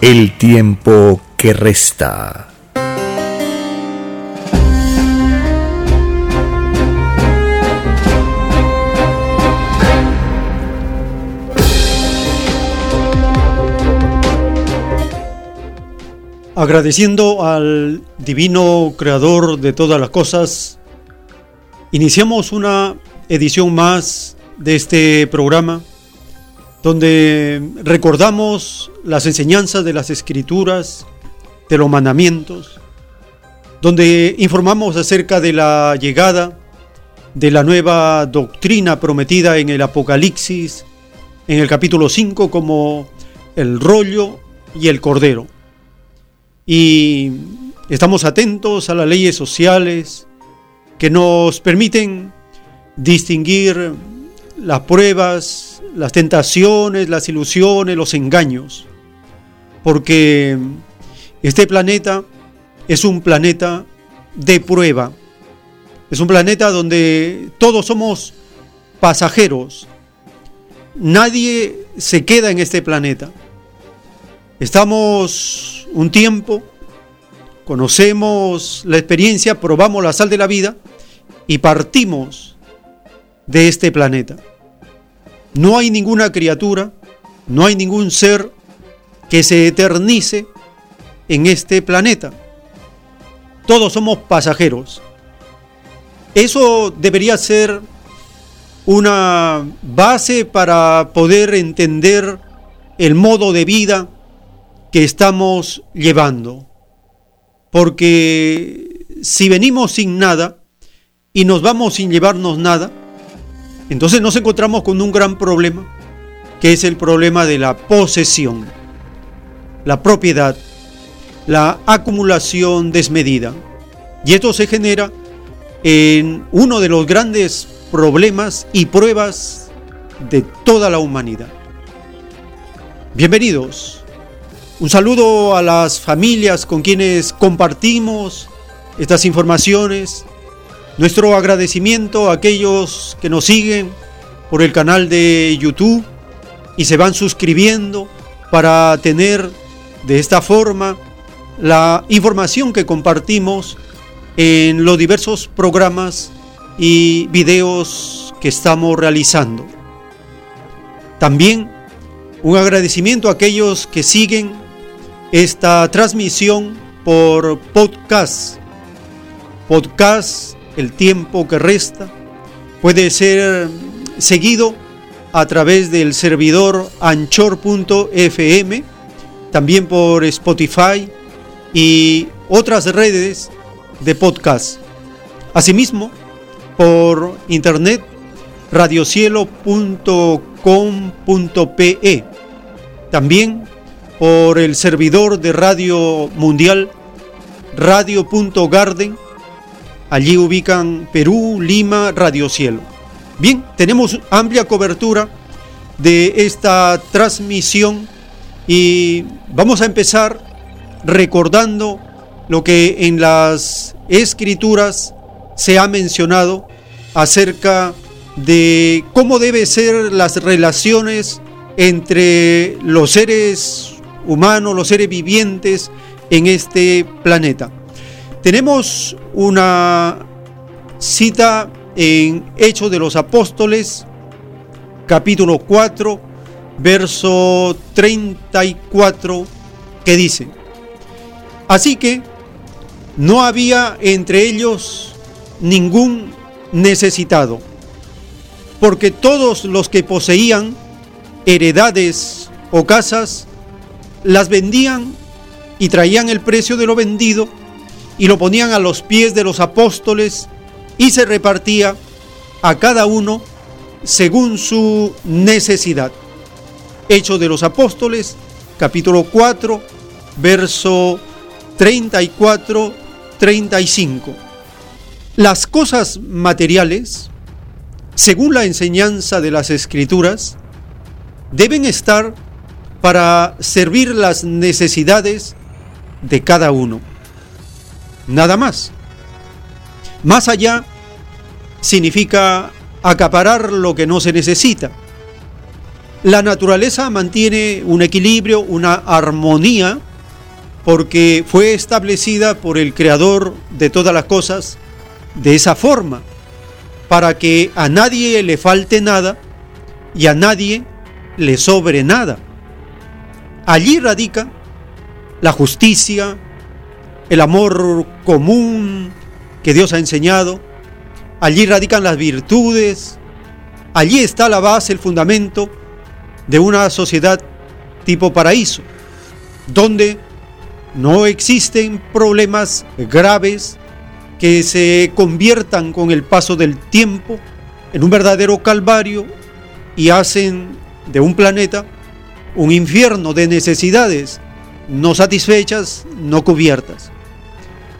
el tiempo que resta. Agradeciendo al divino creador de todas las cosas, iniciamos una edición más de este programa donde recordamos las enseñanzas de las escrituras, de los mandamientos, donde informamos acerca de la llegada de la nueva doctrina prometida en el Apocalipsis, en el capítulo 5, como el rollo y el cordero. Y estamos atentos a las leyes sociales que nos permiten distinguir las pruebas, las tentaciones, las ilusiones, los engaños. Porque este planeta es un planeta de prueba. Es un planeta donde todos somos pasajeros. Nadie se queda en este planeta. Estamos un tiempo, conocemos la experiencia, probamos la sal de la vida y partimos de este planeta. No hay ninguna criatura, no hay ningún ser que se eternice en este planeta. Todos somos pasajeros. Eso debería ser una base para poder entender el modo de vida que estamos llevando. Porque si venimos sin nada y nos vamos sin llevarnos nada, entonces nos encontramos con un gran problema, que es el problema de la posesión, la propiedad, la acumulación desmedida. Y esto se genera en uno de los grandes problemas y pruebas de toda la humanidad. Bienvenidos. Un saludo a las familias con quienes compartimos estas informaciones nuestro agradecimiento a aquellos que nos siguen por el canal de YouTube y se van suscribiendo para tener de esta forma la información que compartimos en los diversos programas y videos que estamos realizando. También un agradecimiento a aquellos que siguen esta transmisión por podcast. Podcast el tiempo que resta puede ser seguido a través del servidor anchor.fm, también por Spotify y otras redes de podcast. Asimismo, por internet radiocielo.com.pe. También por el servidor de radio mundial radio.garden Allí ubican Perú, Lima, Radio Cielo. Bien, tenemos amplia cobertura de esta transmisión y vamos a empezar recordando lo que en las escrituras se ha mencionado acerca de cómo deben ser las relaciones entre los seres humanos, los seres vivientes en este planeta. Tenemos una cita en Hechos de los Apóstoles, capítulo 4, verso 34, que dice, Así que no había entre ellos ningún necesitado, porque todos los que poseían heredades o casas, las vendían y traían el precio de lo vendido y lo ponían a los pies de los apóstoles y se repartía a cada uno según su necesidad. Hechos de los Apóstoles, capítulo 4, verso 34, 35. Las cosas materiales, según la enseñanza de las Escrituras, deben estar para servir las necesidades de cada uno. Nada más. Más allá significa acaparar lo que no se necesita. La naturaleza mantiene un equilibrio, una armonía, porque fue establecida por el creador de todas las cosas de esa forma, para que a nadie le falte nada y a nadie le sobre nada. Allí radica la justicia, el amor común que Dios ha enseñado, allí radican las virtudes, allí está la base, el fundamento de una sociedad tipo paraíso, donde no existen problemas graves que se conviertan con el paso del tiempo en un verdadero calvario y hacen de un planeta un infierno de necesidades no satisfechas, no cubiertas.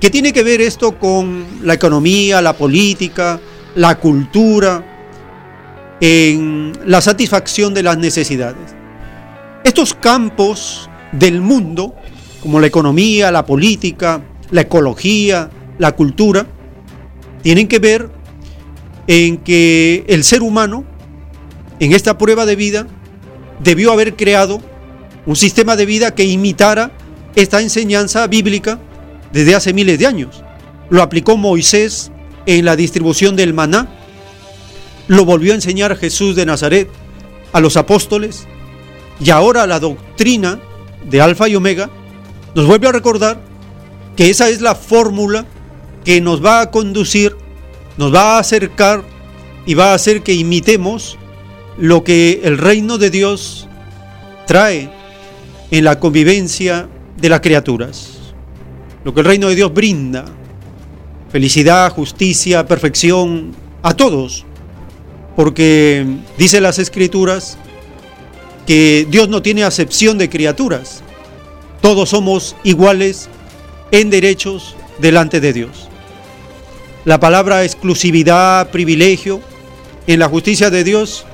¿Qué tiene que ver esto con la economía, la política, la cultura, en la satisfacción de las necesidades? Estos campos del mundo, como la economía, la política, la ecología, la cultura, tienen que ver en que el ser humano, en esta prueba de vida, debió haber creado un sistema de vida que imitara esta enseñanza bíblica desde hace miles de años. Lo aplicó Moisés en la distribución del maná, lo volvió a enseñar Jesús de Nazaret a los apóstoles. Y ahora la doctrina de Alfa y Omega nos vuelve a recordar que esa es la fórmula que nos va a conducir, nos va a acercar y va a hacer que imitemos lo que el reino de Dios trae en la convivencia de las criaturas lo que el reino de Dios brinda, felicidad, justicia, perfección, a todos, porque dice las escrituras que Dios no tiene acepción de criaturas, todos somos iguales en derechos delante de Dios. La palabra exclusividad, privilegio, en la justicia de Dios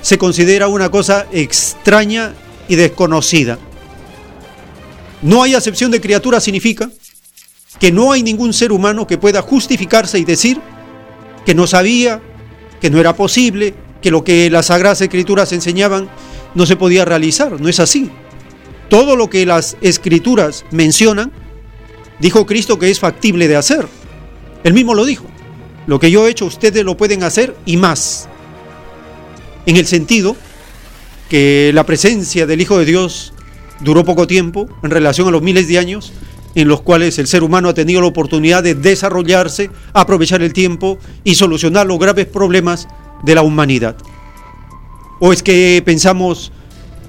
se considera una cosa extraña y desconocida. No hay acepción de criaturas significa que no hay ningún ser humano que pueda justificarse y decir que no sabía, que no era posible, que lo que las Sagradas Escrituras enseñaban no se podía realizar. No es así. Todo lo que las Escrituras mencionan, dijo Cristo que es factible de hacer. Él mismo lo dijo. Lo que yo he hecho, ustedes lo pueden hacer y más. En el sentido que la presencia del Hijo de Dios duró poco tiempo en relación a los miles de años en los cuales el ser humano ha tenido la oportunidad de desarrollarse, aprovechar el tiempo y solucionar los graves problemas de la humanidad. ¿O es que pensamos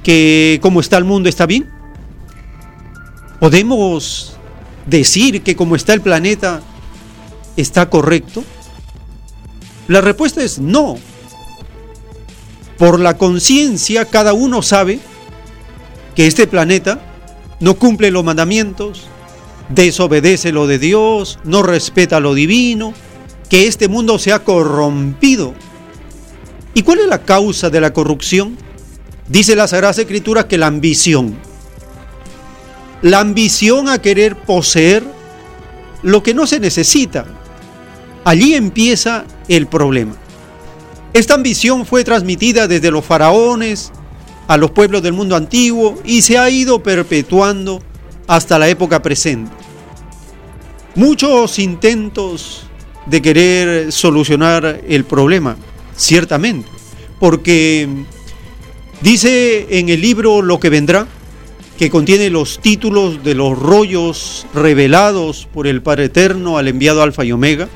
que como está el mundo está bien? ¿Podemos decir que como está el planeta está correcto? La respuesta es no. Por la conciencia cada uno sabe que este planeta no cumple los mandamientos, desobedece lo de Dios, no respeta lo divino, que este mundo se ha corrompido. ¿Y cuál es la causa de la corrupción? Dice la Sagrada Escritura que la ambición. La ambición a querer poseer lo que no se necesita. Allí empieza el problema. Esta ambición fue transmitida desde los faraones a los pueblos del mundo antiguo y se ha ido perpetuando hasta la época presente. Muchos intentos de querer solucionar el problema, ciertamente, porque Dice en el libro Lo que vendrá, que contiene los títulos de los rollos revelados por el Padre Eterno al enviado Alfa y Omega,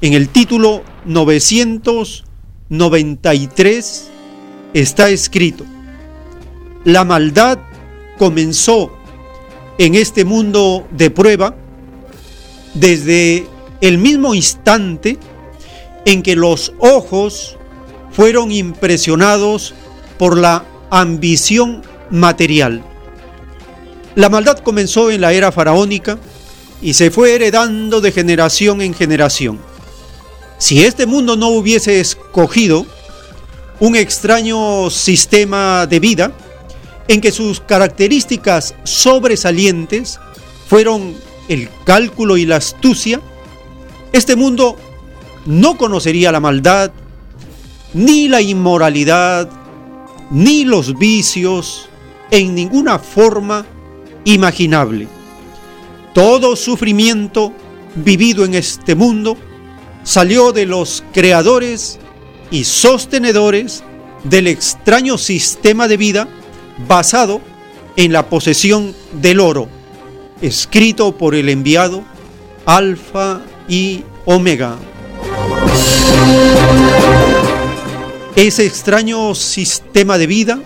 en el título 993 está escrito, la maldad comenzó en este mundo de prueba desde el mismo instante en que los ojos fueron impresionados por la ambición material. La maldad comenzó en la era faraónica y se fue heredando de generación en generación. Si este mundo no hubiese escogido un extraño sistema de vida en que sus características sobresalientes fueron el cálculo y la astucia, este mundo no conocería la maldad, ni la inmoralidad, ni los vicios en ninguna forma imaginable. Todo sufrimiento vivido en este mundo salió de los creadores y sostenedores del extraño sistema de vida basado en la posesión del oro, escrito por el enviado Alfa y Omega. Ese extraño sistema de vida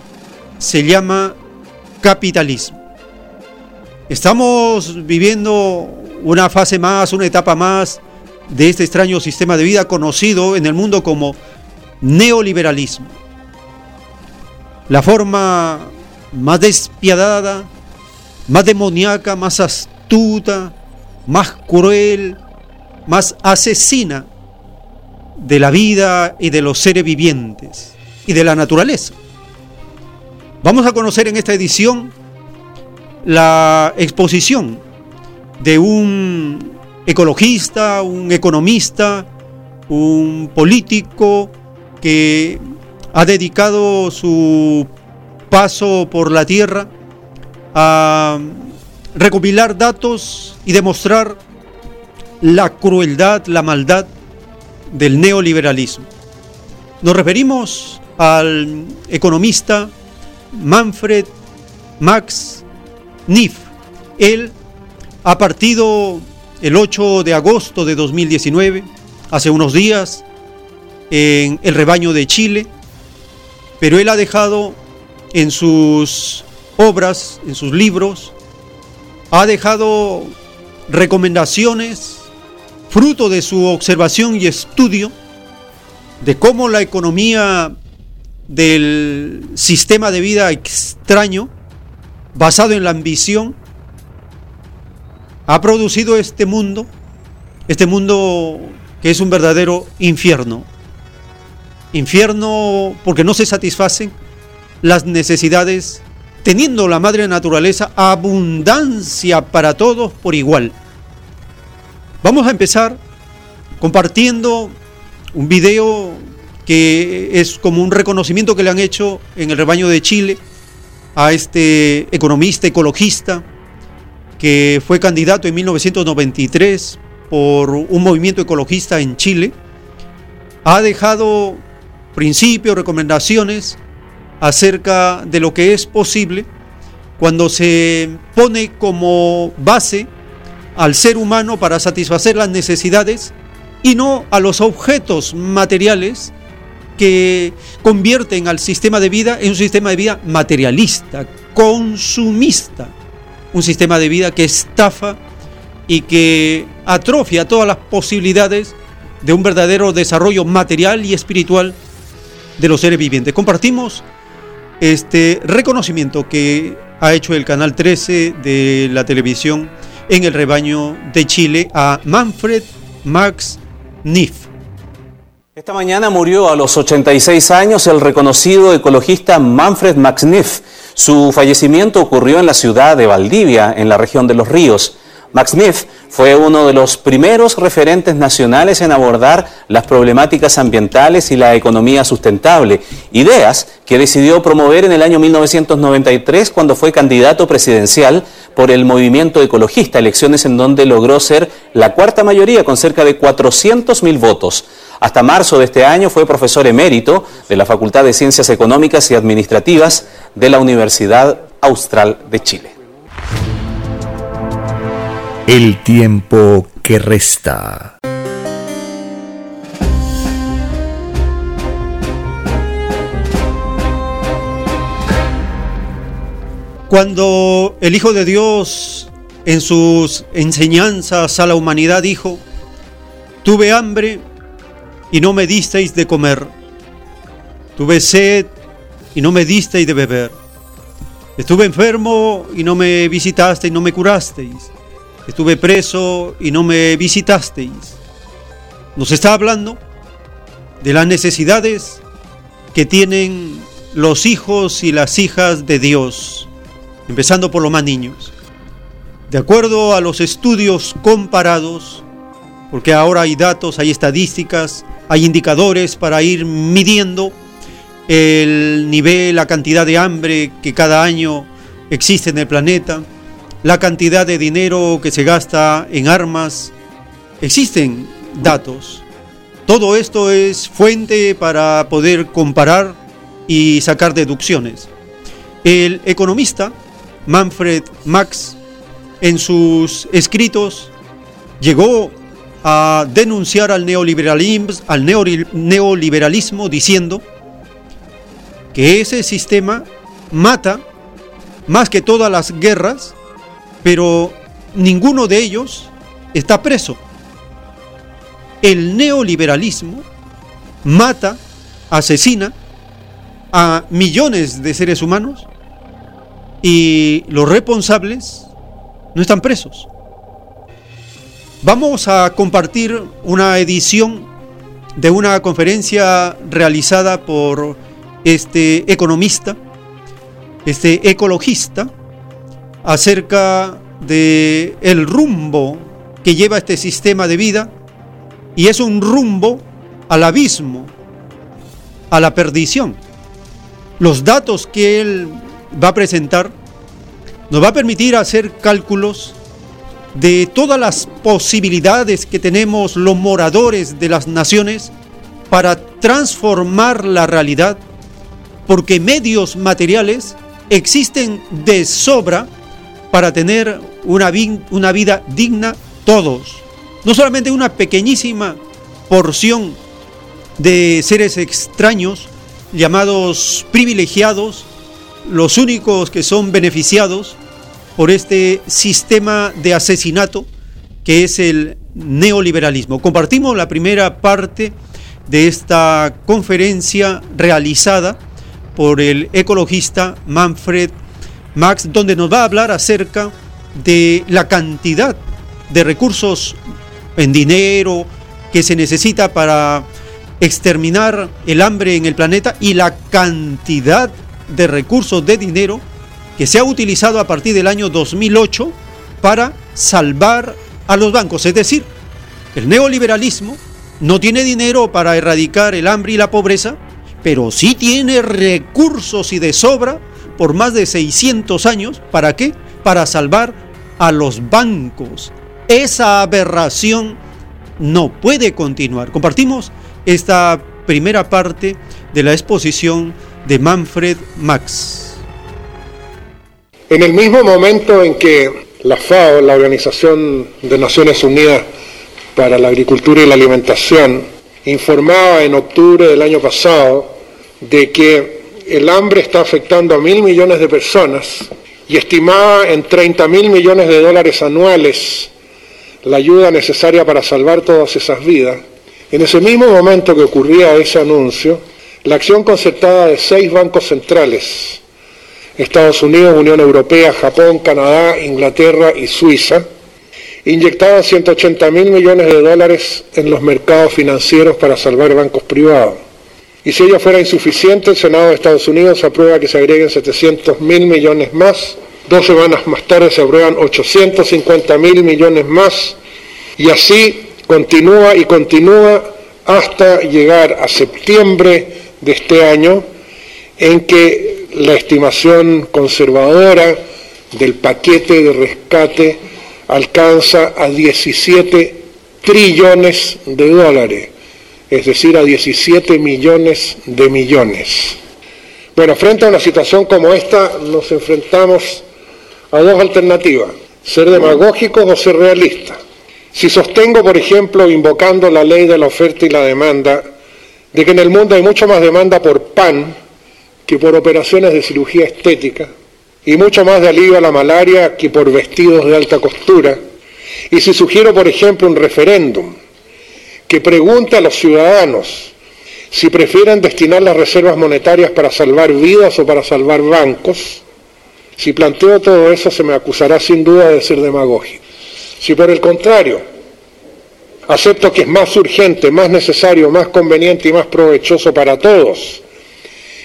se llama capitalismo. Estamos viviendo una fase más, una etapa más de este extraño sistema de vida conocido en el mundo como neoliberalismo. La forma más despiadada, más demoníaca, más astuta, más cruel, más asesina de la vida y de los seres vivientes y de la naturaleza. Vamos a conocer en esta edición la exposición de un ecologista, un economista, un político que ha dedicado su paso por la tierra a recopilar datos y demostrar la crueldad, la maldad del neoliberalismo. Nos referimos al economista Manfred Max NIF. Él ha partido el 8 de agosto de 2019, hace unos días, en el rebaño de Chile, pero él ha dejado en sus obras, en sus libros, ha dejado recomendaciones, fruto de su observación y estudio, de cómo la economía del sistema de vida extraño basado en la ambición, ha producido este mundo, este mundo que es un verdadero infierno. Infierno porque no se satisfacen las necesidades, teniendo la madre naturaleza abundancia para todos por igual. Vamos a empezar compartiendo un video que es como un reconocimiento que le han hecho en el rebaño de Chile a este economista, ecologista, que fue candidato en 1993 por un movimiento ecologista en Chile, ha dejado principios, recomendaciones acerca de lo que es posible cuando se pone como base al ser humano para satisfacer las necesidades y no a los objetos materiales que convierten al sistema de vida en un sistema de vida materialista, consumista, un sistema de vida que estafa y que atrofia todas las posibilidades de un verdadero desarrollo material y espiritual de los seres vivientes. Compartimos este reconocimiento que ha hecho el Canal 13 de la televisión en el rebaño de Chile a Manfred Max Niff. Esta mañana murió a los 86 años el reconocido ecologista Manfred Maxniff. Su fallecimiento ocurrió en la ciudad de Valdivia, en la región de los ríos. Maxniff fue uno de los primeros referentes nacionales en abordar las problemáticas ambientales y la economía sustentable, ideas que decidió promover en el año 1993 cuando fue candidato presidencial por el movimiento ecologista, elecciones en donde logró ser la cuarta mayoría con cerca de 400.000 votos. Hasta marzo de este año fue profesor emérito de la Facultad de Ciencias Económicas y Administrativas de la Universidad Austral de Chile. El tiempo que resta. Cuando el Hijo de Dios en sus enseñanzas a la humanidad dijo, tuve hambre y no me disteis de comer, tuve sed y no me disteis de beber, estuve enfermo y no me visitasteis, no me curasteis, estuve preso y no me visitasteis. Nos está hablando de las necesidades que tienen los hijos y las hijas de Dios empezando por los más niños. De acuerdo a los estudios comparados, porque ahora hay datos, hay estadísticas, hay indicadores para ir midiendo el nivel, la cantidad de hambre que cada año existe en el planeta, la cantidad de dinero que se gasta en armas. Existen datos. Todo esto es fuente para poder comparar y sacar deducciones. El economista Manfred Max en sus escritos llegó a denunciar al neoliberalismo, al neoliberalismo diciendo que ese sistema mata más que todas las guerras, pero ninguno de ellos está preso. El neoliberalismo mata, asesina a millones de seres humanos y los responsables no están presos. Vamos a compartir una edición de una conferencia realizada por este economista, este ecologista, acerca de el rumbo que lleva este sistema de vida y es un rumbo al abismo, a la perdición. Los datos que él va a presentar nos va a permitir hacer cálculos de todas las posibilidades que tenemos los moradores de las naciones para transformar la realidad, porque medios materiales existen de sobra para tener una, vida digna todos, no solamente una pequeñísima porción de seres extraños llamados privilegiados los únicos que son beneficiados por este sistema de asesinato que es el neoliberalismo. Compartimos la primera parte de esta conferencia realizada por el ecologista Manfred Max, donde nos va a hablar acerca de la cantidad de recursos en dinero que se necesita para exterminar el hambre en el planeta y la cantidad de recursos de dinero que se ha utilizado a partir del año 2008 para salvar a los bancos. Es decir, el neoliberalismo no tiene dinero para erradicar el hambre y la pobreza, pero sí tiene recursos y de sobra por más de 600 años. ¿Para qué? Para salvar a los bancos. Esa aberración no puede continuar. Compartimos esta primera parte de la exposición de Manfred Max. En el mismo momento en que la FAO, la Organización de Naciones Unidas para la Agricultura y la Alimentación, informaba en octubre del año pasado de que el hambre está afectando a mil millones de personas y estimaba en 30 mil millones de dólares anuales la ayuda necesaria para salvar todas esas vidas, en ese mismo momento que ocurría ese anuncio, la acción concertada de seis bancos centrales, Estados Unidos, Unión Europea, Japón, Canadá, Inglaterra y Suiza, inyectaban 180 mil millones de dólares en los mercados financieros para salvar bancos privados. Y si ello fuera insuficiente, el Senado de Estados Unidos aprueba que se agreguen 700 mil millones más. Dos semanas más tarde se aprueban 850 mil millones más. Y así continúa y continúa hasta llegar a septiembre de este año en que la estimación conservadora del paquete de rescate alcanza a 17 trillones de dólares. Es decir, a 17 millones de millones. Bueno, frente a una situación como esta nos enfrentamos a dos alternativas, ser demagógicos o ser realistas. Si sostengo, por ejemplo, invocando la ley de la oferta y la demanda, de que en el mundo hay mucho más demanda por pan que por operaciones de cirugía estética, y mucho más de alivio a la malaria que por vestidos de alta costura, y si sugiero, por ejemplo, un referéndum que pregunte a los ciudadanos si prefieren destinar las reservas monetarias para salvar vidas o para salvar bancos, si planteo todo eso se me acusará sin duda de ser demagógico. Si por el contrario acepto que es más urgente, más necesario, más conveniente y más provechoso para todos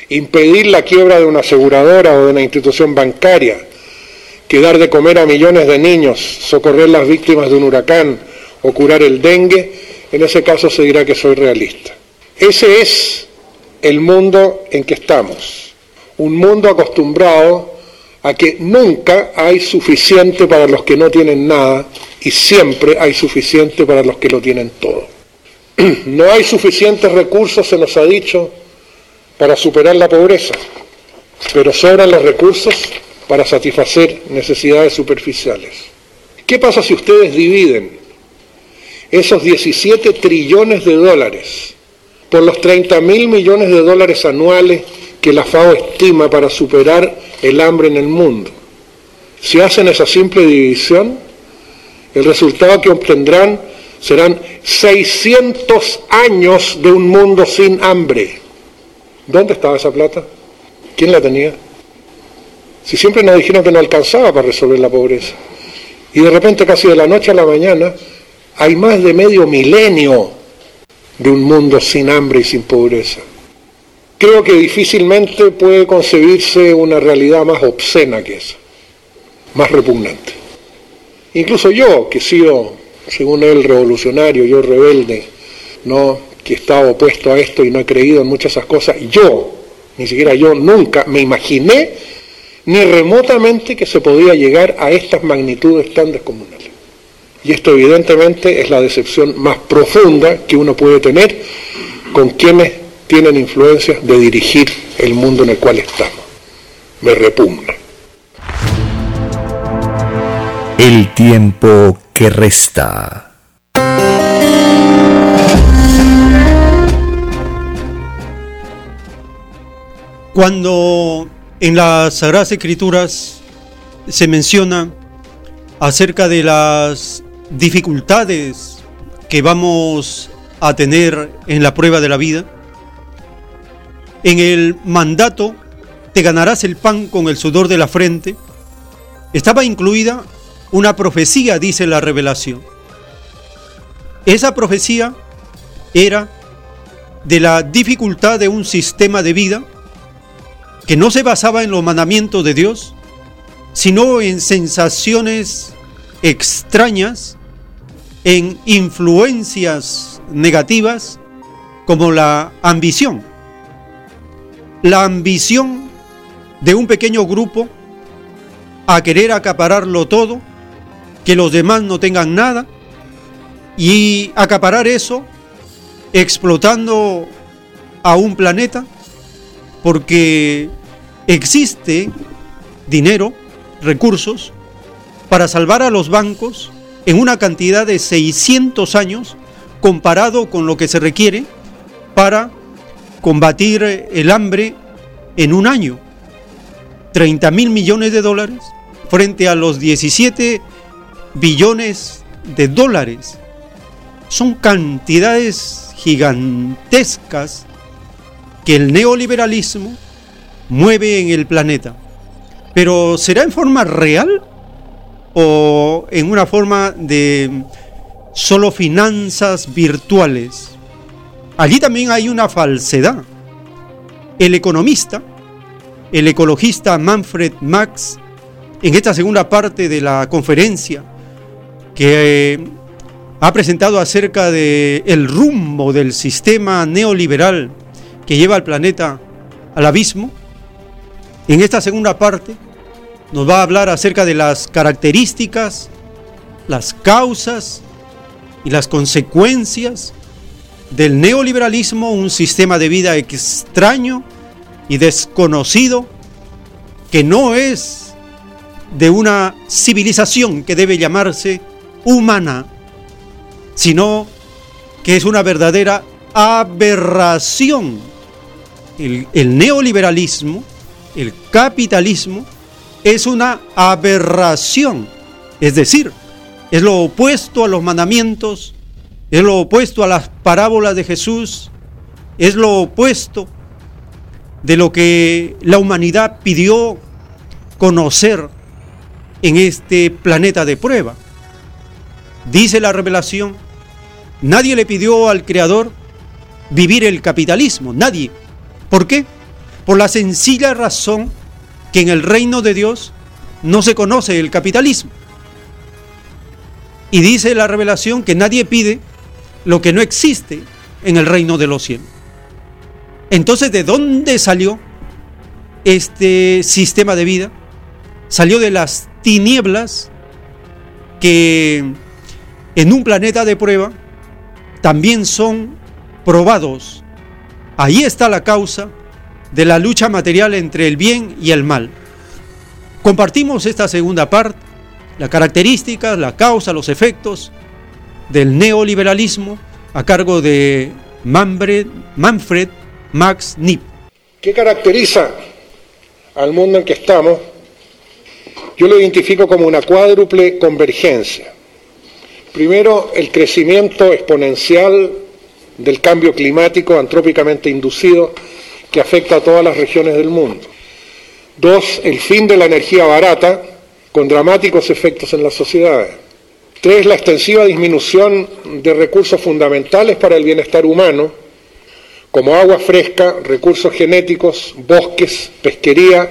impedir la quiebra de una aseguradora o de una institución bancaria, que dar de comer a millones de niños, socorrer las víctimas de un huracán o curar el dengue, en ese caso se dirá que soy realista. Ese es el mundo en que estamos, un mundo acostumbrado a que nunca hay suficiente para los que no tienen nada y siempre hay suficiente para los que lo tienen todo. No hay suficientes recursos, se nos ha dicho, para superar la pobreza, pero sobran los recursos para satisfacer necesidades superficiales. ¿Qué pasa si ustedes dividen esos 17 trillones de dólares por los 30 mil millones de dólares anuales que la FAO estima para superar el hambre en el mundo? Si hacen esa simple división, el resultado que obtendrán serán 600 años de un mundo sin hambre. ¿Dónde estaba esa plata? ¿Quién la tenía? Si siempre nos dijeron que no alcanzaba para resolver la pobreza. Y de repente, casi de la noche a la mañana, hay más de medio milenio de un mundo sin hambre y sin pobreza. Creo que difícilmente puede concebirse una realidad más obscena que esa, más repugnante. Incluso yo, que he sido, según él, revolucionario, yo rebelde, no que estaba opuesto a esto y no he creído en muchas de esas cosas, yo, ni siquiera yo nunca me imaginé ni remotamente que se podía llegar a estas magnitudes tan descomunales. Y esto evidentemente es la decepción más profunda que uno puede tener con quienes tienen influencia de dirigir el mundo en el cual estamos. Me repugna. El tiempo que resta. Cuando en las Sagradas Escrituras se menciona acerca de las dificultades que vamos a tener en la prueba de la vida, en el mandato te ganarás el pan con el sudor de la frente, estaba incluida una profecía, dice la revelación. Esa profecía era de la dificultad de un sistema de vida que no se basaba en los mandamientos de Dios, sino en sensaciones extrañas, en influencias negativas como la ambición. La ambición de un pequeño grupo a querer acapararlo todo, que los demás no tengan nada, y acaparar eso explotando a un planeta porque existe dinero, recursos, para salvar a los bancos en una cantidad de 600 años comparado con lo que se requiere para combatir el hambre en un año. 30 mil millones de dólares frente a los 17 billones de dólares. Son cantidades gigantescas que el neoliberalismo mueve en el planeta. Pero ¿será en forma real o en una forma de solo finanzas virtuales? Allí también hay una falsedad. El economista, el ecologista Manfred Max, en esta segunda parte de la conferencia que eh, ha presentado acerca de el rumbo del sistema neoliberal que lleva al planeta al abismo, en esta segunda parte nos va a hablar acerca de las características, las causas y las consecuencias del neoliberalismo un sistema de vida extraño y desconocido que no es de una civilización que debe llamarse humana, sino que es una verdadera aberración. El, el, neoliberalismo, el capitalismo, es una aberración, es decir, es lo opuesto a los mandamientos, es lo opuesto a las parábolas de Jesús, es lo opuesto de lo que la humanidad pidió conocer en este planeta de prueba. Dice la revelación, nadie le pidió al Creador vivir el capitalismo, nadie. ¿Por qué? Por la sencilla razón que en el reino de Dios no se conoce el capitalismo. Y dice la revelación que nadie pide lo que no existe en el reino de los cielos. Entonces, ¿de dónde salió este sistema de vida? Salió de las tinieblas que en un planeta de prueba también son probados. Ahí está la causa de la lucha material entre el bien y el mal. Compartimos esta segunda parte, las características, la causa, los efectos del neoliberalismo a cargo de Manfred, Max Nipp. ¿Qué caracteriza al mundo en que estamos? Yo lo identifico como una cuádruple convergencia. Primero, el crecimiento exponencial del cambio climático antrópicamente inducido que afecta a todas las regiones del mundo. Dos, el fin de la energía barata con dramáticos efectos en las sociedades. Tres, la extensiva disminución de recursos fundamentales para el bienestar humano, como agua fresca, recursos genéticos, bosques, pesquería,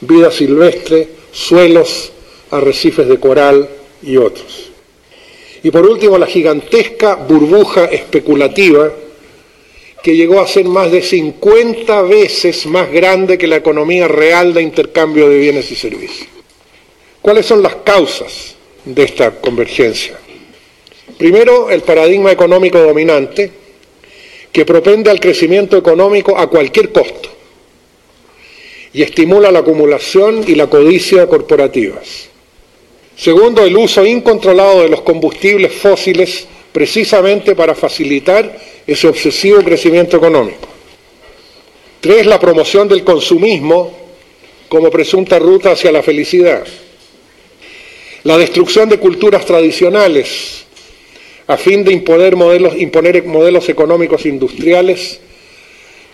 vida silvestre, suelos, arrecifes de coral y otros. Y por último, la gigantesca burbuja especulativa que llegó a ser más de 50 veces más grande que la economía real de intercambio de bienes y servicios. ¿Cuáles son las causas de esta convergencia? Primero, el paradigma económico dominante, que propende al crecimiento económico a cualquier costo y estimula la acumulación y la codicia corporativas. Segundo, el uso incontrolado de los combustibles fósiles precisamente para facilitar ese obsesivo crecimiento económico. Tres, la promoción del consumismo como presunta ruta hacia la felicidad. La destrucción de culturas tradicionales a fin de imponer modelos, económicos industriales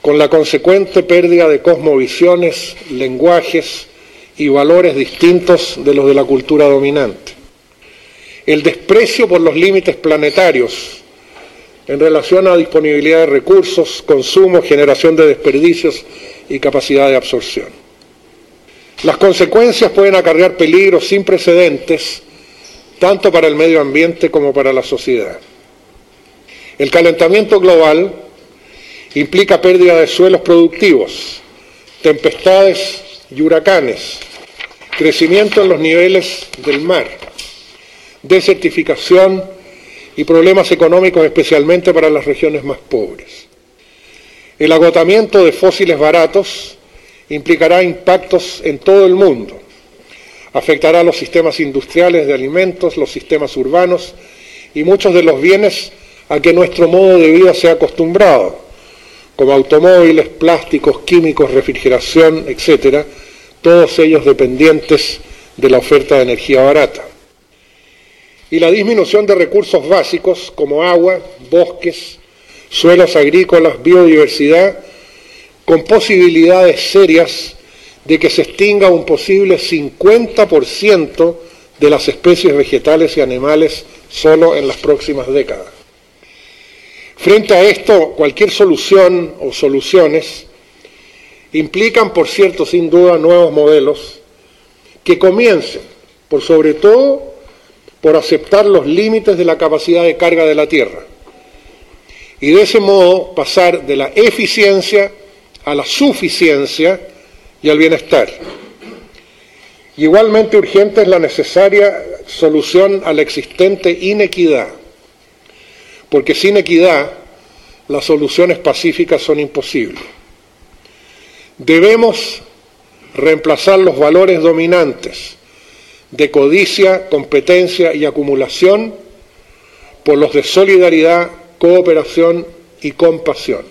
con la consecuente pérdida de cosmovisiones, lenguajes y valores distintos de los de la cultura dominante. El desprecio por los límites planetarios en relación a disponibilidad de recursos, consumo, generación de desperdicios y capacidad de absorción. Las consecuencias pueden acarrear peligros sin precedentes tanto para el medio ambiente como para la sociedad. El calentamiento global implica pérdida de suelos productivos, tempestades y huracanes, crecimiento en los niveles del mar, desertificación y problemas económicos especialmente para las regiones más pobres. El agotamiento de fósiles baratos implicará impactos en todo el mundo. Afectará los sistemas industriales de alimentos, los sistemas urbanos y muchos de los bienes a que nuestro modo de vida se ha acostumbrado, como automóviles, plásticos, químicos, refrigeración, etcétera, todos ellos dependientes de la oferta de energía barata y la disminución de recursos básicos como agua, bosques, suelos agrícolas, biodiversidad, con posibilidades serias de que se extinga un posible 50% de las especies vegetales y animales solo en las próximas décadas. Frente a esto, cualquier solución o soluciones implican, por cierto, sin duda, nuevos modelos que comiencen, por sobre todo, por aceptar los límites de la capacidad de carga de la Tierra y de ese modo pasar de la eficiencia a la suficiencia y al bienestar. Igualmente urgente es la necesaria solución a la existente inequidad, porque sin equidad las soluciones pacíficas son imposibles. Debemos reemplazar los valores dominantes de codicia, competencia y acumulación por los de solidaridad, cooperación y compasión.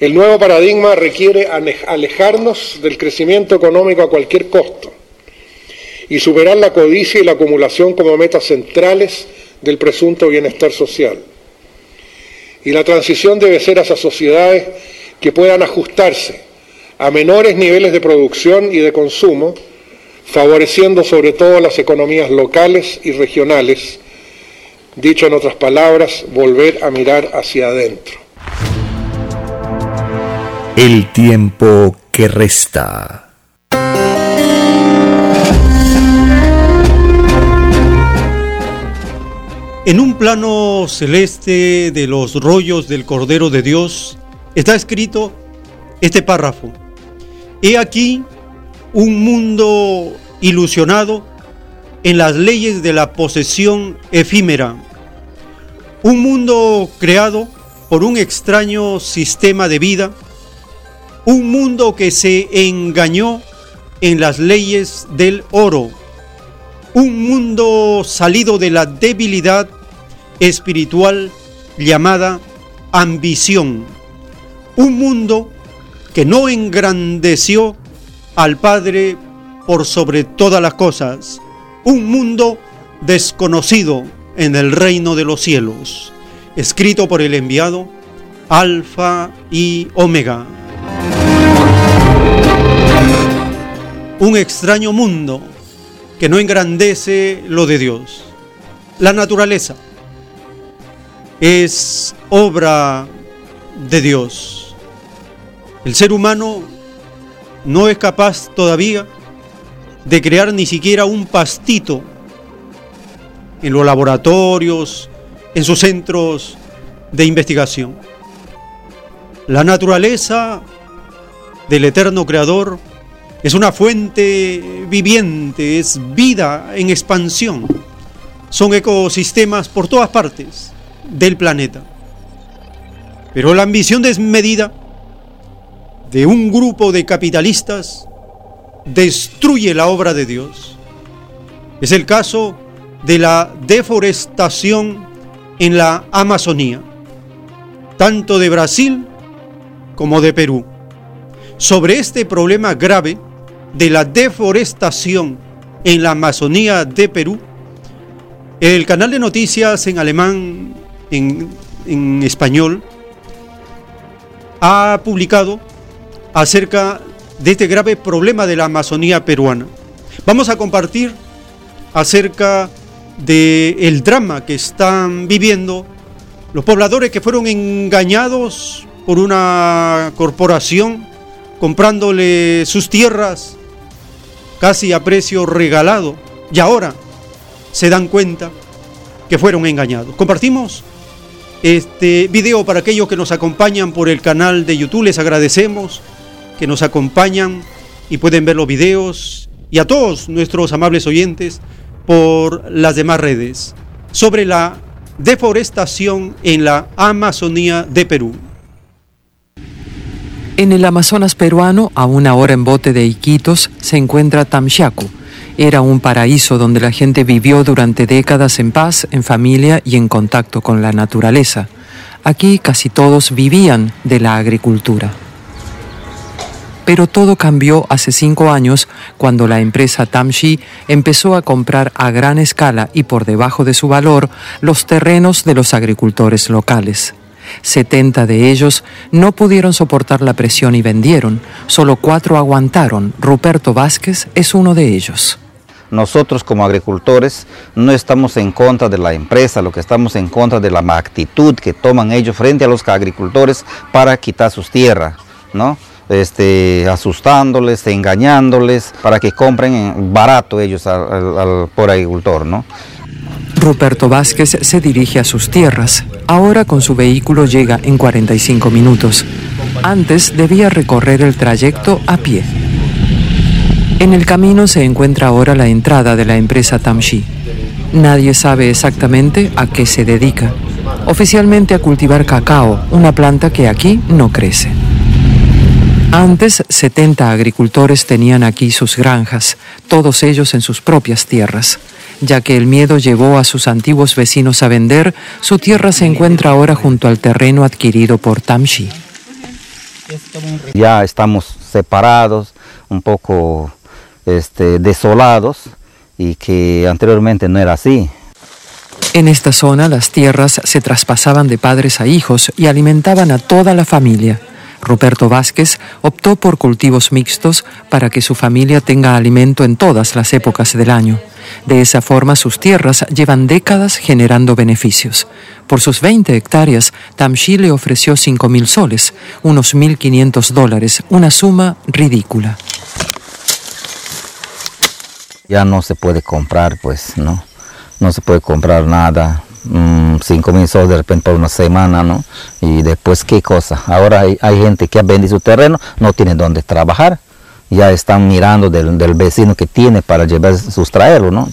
El nuevo paradigma requiere alejarnos del crecimiento económico a cualquier costo y superar la codicia y la acumulación como metas centrales del presunto bienestar social. Y la transición debe ser hacia sociedades que puedan ajustarse a menores niveles de producción y de consumo, favoreciendo sobre todo las economías locales y regionales, dicho en otras palabras, volver a mirar hacia adentro. El tiempo que resta. En un plano celeste de los rollos del Cordero de Dios está escrito este párrafo. He aquí un mundo ilusionado en las leyes de la posesión efímera. Un mundo creado por un extraño sistema de vida. Un mundo que se engañó en las leyes del oro. Un mundo salido de la debilidad espiritual llamada ambición. Un mundo que no engrandeció al Padre por sobre todas las cosas. Un mundo desconocido en el reino de los cielos. Escrito por el enviado Alfa y Omega. Un extraño mundo que no engrandece lo de Dios. La naturaleza es obra de Dios. El ser humano no es capaz todavía de crear ni siquiera un pastito en los laboratorios, en sus centros de investigación. La naturaleza del eterno creador es una fuente viviente, es vida en expansión. Son ecosistemas por todas partes del planeta. Pero la ambición desmedida de un grupo de capitalistas destruye la obra de Dios. Es el caso de la deforestación en la Amazonía, tanto de Brasil como de Perú. Sobre este problema grave de la deforestación en la Amazonía de Perú, el canal de noticias en alemán en, español ha publicado acerca de este grave problema de la Amazonía peruana. Vamos a compartir acerca del el drama que están viviendo los pobladores que fueron engañados por una corporación comprándole sus tierras casi a precio regalado y ahora se dan cuenta que fueron engañados. Compartimos este video para aquellos que nos acompañan por el canal de YouTube. Les agradecemos que nos acompañan y pueden ver los videos y a todos nuestros amables oyentes por las demás redes sobre la deforestación en la Amazonía de Perú. En el Amazonas peruano, a una hora en bote de Iquitos, se encuentra Tamshaku, era un paraíso donde la gente vivió durante décadas en paz, en familia y en contacto con la naturaleza. Aquí casi todos vivían de la agricultura. Pero todo cambió hace cinco años cuando la empresa Tamshi empezó a comprar a gran escala y por debajo de su valor los terrenos de los agricultores locales. 70 de ellos no pudieron soportar la presión y vendieron. Solo cuatro aguantaron. Ruperto Vázquez es uno de ellos. Nosotros como agricultores no estamos en contra de la empresa, lo que estamos en contra de la actitud que toman ellos frente a los agricultores para quitar sus tierras, ¿no? Este, asustándoles, engañándoles, para que compren barato ellos al, por agricultor, ¿no? Ruperto Vázquez se dirige a sus tierras. Ahora con su vehículo llega en 45 minutos. Antes debía recorrer el trayecto a pie. En el camino se encuentra ahora la entrada de la empresa Tamshi. Nadie sabe exactamente a qué se dedica. oficialmente a cultivar cacao, una planta que aquí no crece. Antes, 70 agricultores tenían aquí sus granjas, todos ellos en sus propias tierras. Ya que el miedo llevó a sus antiguos vecinos a vender, su tierra se encuentra ahora junto al terreno adquirido por Tamshi. Ya estamos separados, un poco este, desolados y que anteriormente no era así. En esta zona las tierras se traspasaban de padres a hijos y alimentaban a toda la familia. Ruperto Vázquez optó por cultivos mixtos para que su familia tenga alimento en todas las épocas del año. De esa forma sus tierras llevan décadas generando beneficios. Por sus 20 hectáreas, Tamshi le ofreció 5.000 soles, unos 1.500 dólares, una suma ridícula. Ya no se puede comprar, pues, ¿no? No se puede comprar nada. 5 mil soles de repente por una semana, ¿no? Y después, ¿qué cosa? Ahora hay, gente que ha vendido su terreno, no tiene dónde trabajar, ya están mirando del, del vecino que tiene para llevar, sustraerlo, ¿no?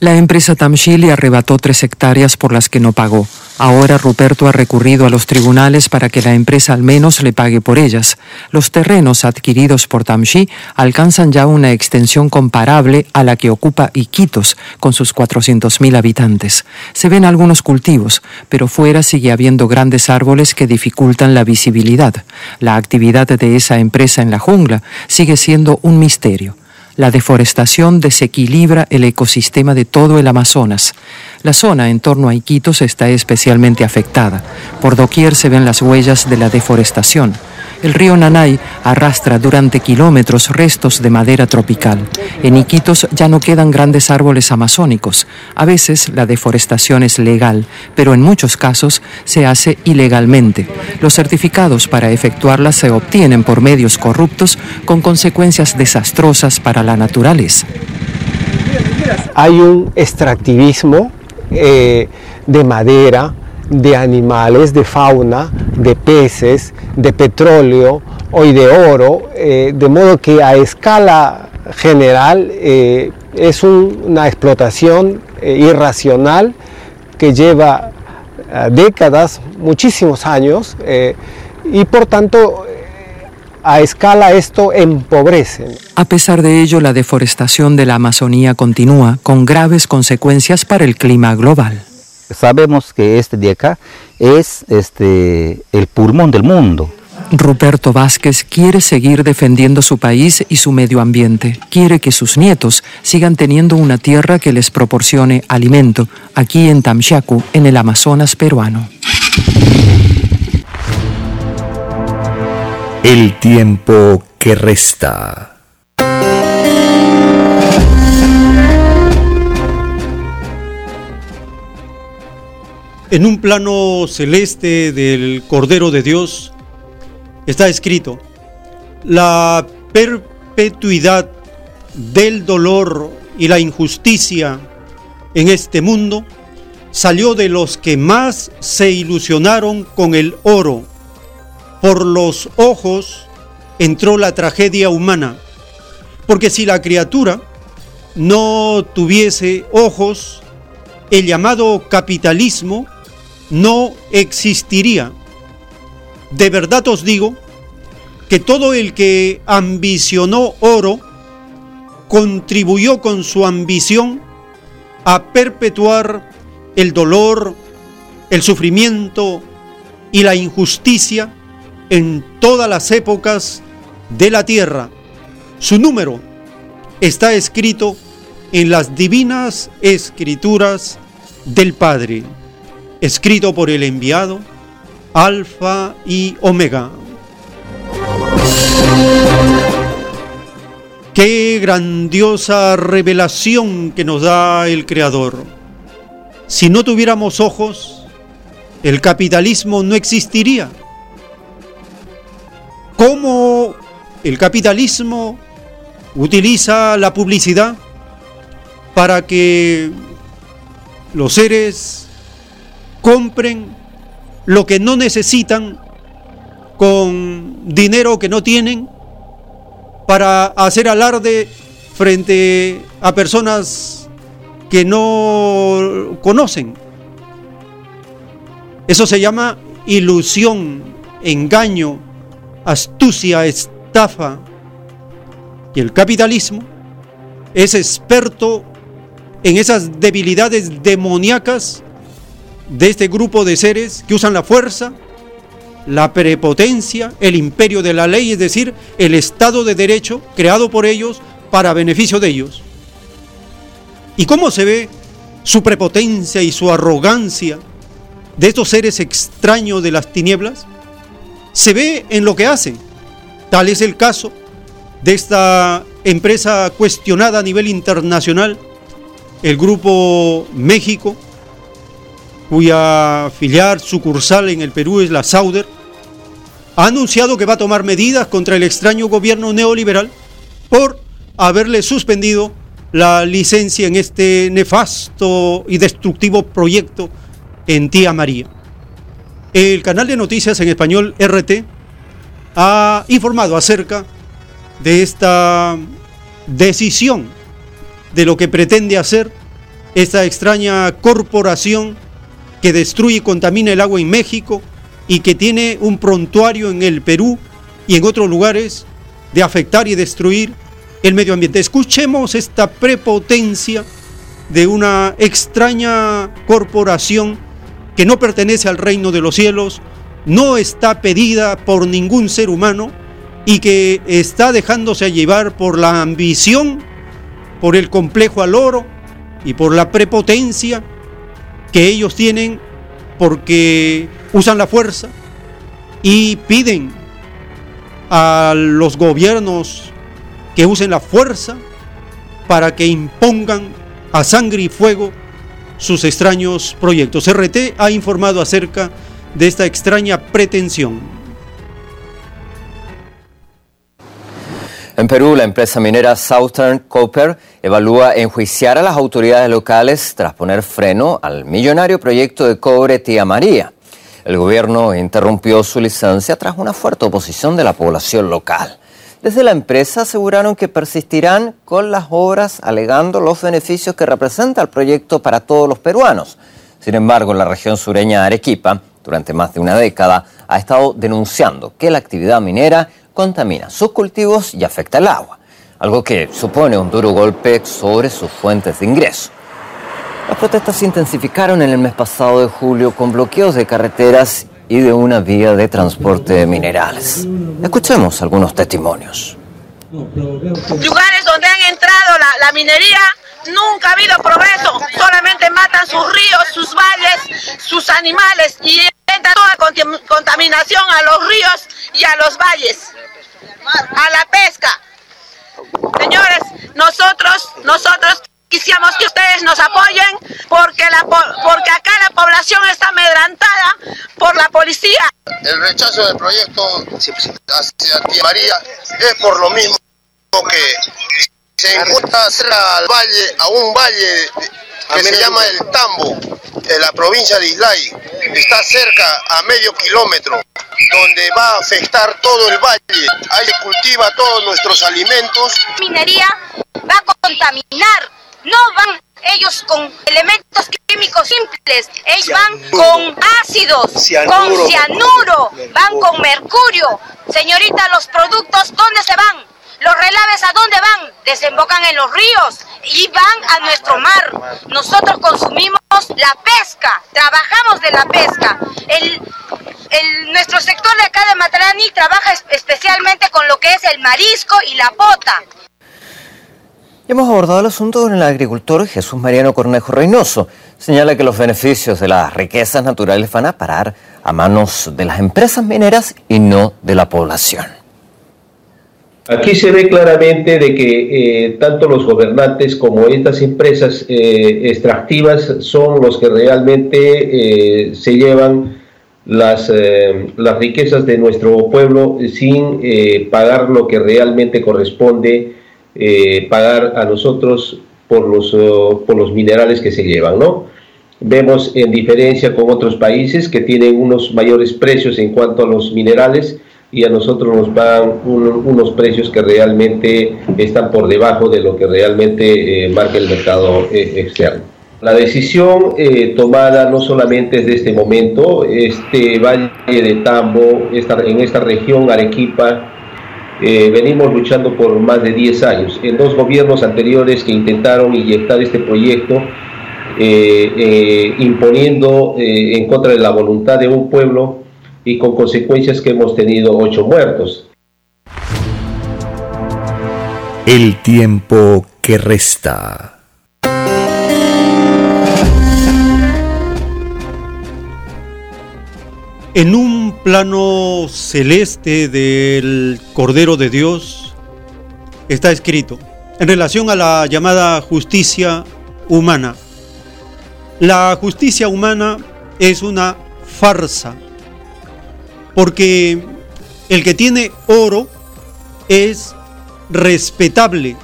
La empresa Tamshi le arrebató tres hectáreas por las que no pagó. Ahora Ruperto ha recurrido a los tribunales para que la empresa al menos le pague por ellas. Los terrenos adquiridos por Tamshi alcanzan ya una extensión comparable a la que ocupa Iquitos, con sus 400.000 habitantes. Se ven algunos cultivos, pero fuera sigue habiendo grandes árboles que dificultan la visibilidad. La actividad de esa empresa en la jungla sigue siendo un misterio. La deforestación desequilibra el ecosistema de todo el Amazonas. La zona en torno a Iquitos está especialmente afectada. Por doquier se ven las huellas de la deforestación. El río Nanay arrastra durante kilómetros restos de madera tropical. En Iquitos ya no quedan grandes árboles amazónicos. A veces la deforestación es legal, pero en muchos casos se hace ilegalmente. Los certificados para efectuarla se obtienen por medios corruptos con consecuencias desastrosas para la naturaleza. Hay un extractivismo eh, de madera, de animales, de fauna, de peces, de petróleo y de oro, eh, de modo que a escala general eh, es una explotación irracional que lleva décadas, muchísimos años, y por tanto a escala esto empobrece. A pesar de ello, la deforestación de la Amazonía continúa con graves consecuencias para el clima global. Sabemos que este de acá es este, el pulmón del mundo. Ruperto Vázquez quiere seguir defendiendo su país y su medio ambiente. Quiere que sus nietos sigan teniendo una tierra que les proporcione alimento aquí en Tamchacu, en el Amazonas peruano. El tiempo que resta. En un plano celeste del Cordero de Dios está escrito, la perpetuidad del dolor y la injusticia en este mundo salió de los que más se ilusionaron con el oro por los ojos entró la tragedia humana. Porque si la criatura no tuviese ojos, el llamado capitalismo no existiría. De verdad os digo que todo el que ambicionó oro contribuyó con su ambición a perpetuar el dolor, el sufrimiento y la injusticia en todas las épocas de la tierra. Su número está escrito en las divinas escrituras del Padre, escrito por el enviado, Alfa y Omega. Qué grandiosa revelación que nos da el Creador. Si no tuviéramos ojos, el capitalismo no existiría cómo el capitalismo utiliza la publicidad para que los seres compren lo que no necesitan con dinero que no tienen para hacer alarde frente a personas que no conocen. Eso se llama ilusión, engaño, astucia, estafa. Y el capitalismo es experto en esas debilidades demoníacas de este grupo de seres que usan la fuerza, la prepotencia, el imperio de la ley, es decir, el Estado de Derecho creado por ellos para beneficio de ellos. ¿Y cómo se ve su prepotencia y su arrogancia de estos seres extraños de las tinieblas? Se ve en lo que hacen. Tal es el caso de esta empresa cuestionada a nivel internacional, el Grupo México, cuya filial sucursal en el Perú es la Sauder, ha anunciado que va a tomar medidas contra el extraño gobierno neoliberal por haberle suspendido la licencia en este nefasto y destructivo proyecto en Tía María. El canal de noticias en español RT ha informado acerca de esta decisión de lo que pretende hacer esta extraña corporación que destruye y contamina el agua en México y que tiene un prontuario en el Perú y en otros lugares de afectar y destruir el medio ambiente. Escuchemos esta prepotencia de una extraña corporación que no pertenece al reino de los cielos, no está pedida por ningún ser humano y que está dejándose llevar por la ambición, por el complejo al oro y por la prepotencia que ellos tienen porque usan la fuerza y piden a los gobiernos que usen la fuerza para que impongan a sangre y fuego sus extraños proyectos. RT ha informado acerca de esta extraña pretensión. En Perú, la empresa minera Southern Copper evalúa enjuiciar a las autoridades locales tras poner freno al millonario proyecto de cobre Tía María. El gobierno interrumpió su licencia tras una fuerte oposición de la población local. Desde la empresa aseguraron que persistirán con las obras alegando los beneficios que representa el proyecto para todos los peruanos. Sin embargo, la región sureña de Arequipa, durante más de una década, ha estado denunciando que la actividad minera contamina sus cultivos y afecta el agua, algo que supone un duro golpe sobre sus fuentes de ingreso. Las protestas se intensificaron en el mes pasado de julio con bloqueos de carreteras y de una vía de transporte de minerales. Escuchemos algunos testimonios. Lugares donde han entrado la, minería, nunca ha habido progreso, solamente matan sus ríos, sus valles, sus animales y toda contaminación a los ríos y a los valles, a la pesca. Señores, nosotros, nosotros Quisiéramos que ustedes nos apoyen porque, la, porque acá la población está amedrantada por la policía. El rechazo del proyecto hacia María es por lo mismo que se encuentra al valle, a un valle que se llama el Tambo, en la provincia de Islay. Está cerca, a medio kilómetro, donde va a afectar todo el valle. Ahí se cultiva todos nuestros alimentos. Minería va a contaminar no van ellos con elementos químicos simples, ellos van con ácidos, con cianuro, van con mercurio. Señorita, los productos, ¿dónde se van? Los relaves, ¿a dónde van? Desembocan en los ríos y van a nuestro mar. Nosotros consumimos la pesca, trabajamos de la pesca. El, nuestro sector de acá de Matrani trabaja especialmente con lo que es el marisco y la pota. Hemos abordado el asunto con el agricultor Jesús Mariano Cornejo Reynoso. Señala que los beneficios de las riquezas naturales van a parar a manos de las empresas mineras y no de la población. Aquí se ve claramente de que eh, tanto los gobernantes como estas empresas eh, extractivas son los que realmente eh, se llevan las, las riquezas de nuestro pueblo sin pagar lo que realmente corresponde pagar a nosotros por los, por los minerales que se llevan, ¿no? Vemos en diferencia con otros países que tienen unos mayores precios en cuanto a los minerales y a nosotros nos pagan unos precios que realmente están por debajo de lo que realmente eh, marca el mercado eh, externo. La decisión eh, tomada no solamente desde este momento, este Valle de Tambo, en esta región, Arequipa, venimos luchando por más de 10 años. En dos gobiernos anteriores que intentaron inyectar este proyecto, imponiendo en contra de la voluntad de un pueblo y con consecuencias que hemos tenido ocho muertos. El tiempo que resta. En un plano celeste del Cordero de Dios está escrito en relación a la llamada justicia humana. La justicia humana es una farsa, porque el que tiene oro es respetable,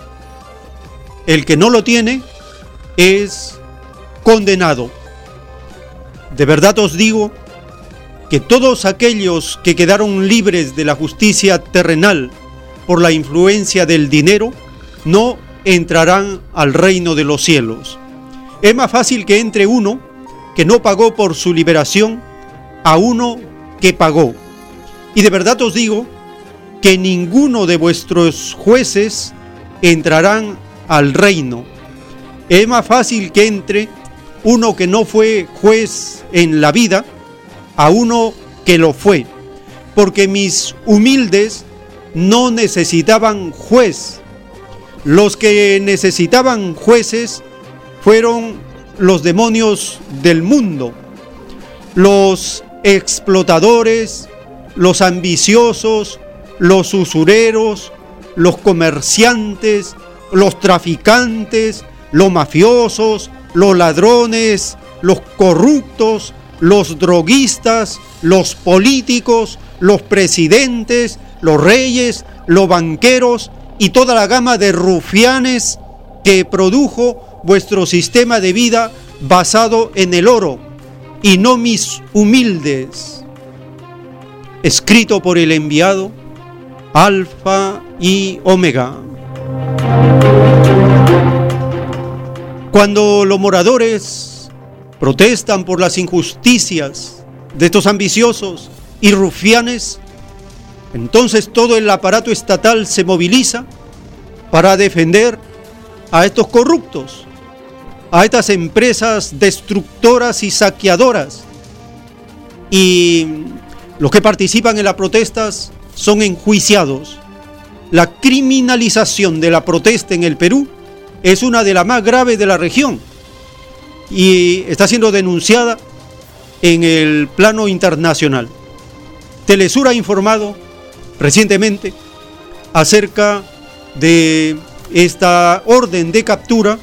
el que no lo tiene es condenado. De verdad os digo que todos aquellos que quedaron libres de la justicia terrenal por la influencia del dinero no entrarán al reino de los cielos. Es más fácil que entre uno que no pagó por su liberación a uno que pagó. Y de verdad os digo que ninguno de vuestros jueces entrarán al reino. Es más fácil que entre uno que no fue juez en la vida a uno que lo fue, porque mis humildes no necesitaban juez. Los que necesitaban jueces fueron los demonios del mundo, los explotadores, los ambiciosos, los usureros, los comerciantes, los traficantes, los mafiosos, los ladrones, los corruptos, los droguistas, los políticos, los presidentes, los reyes, los banqueros y toda la gama de rufianes que produjo vuestro sistema de vida basado en el oro y no mis humildes. Escrito por el enviado Alfa y Omega. Cuando los moradores protestan por las injusticias de estos ambiciosos y rufianes, entonces todo el aparato estatal se moviliza para defender a estos corruptos, a estas empresas destructoras y saqueadoras. Y los que participan en las protestas son enjuiciados. La criminalización de la protesta en el Perú es una de las más graves de la región y está siendo denunciada en el plano internacional. Telesur ha informado recientemente acerca de esta orden de captura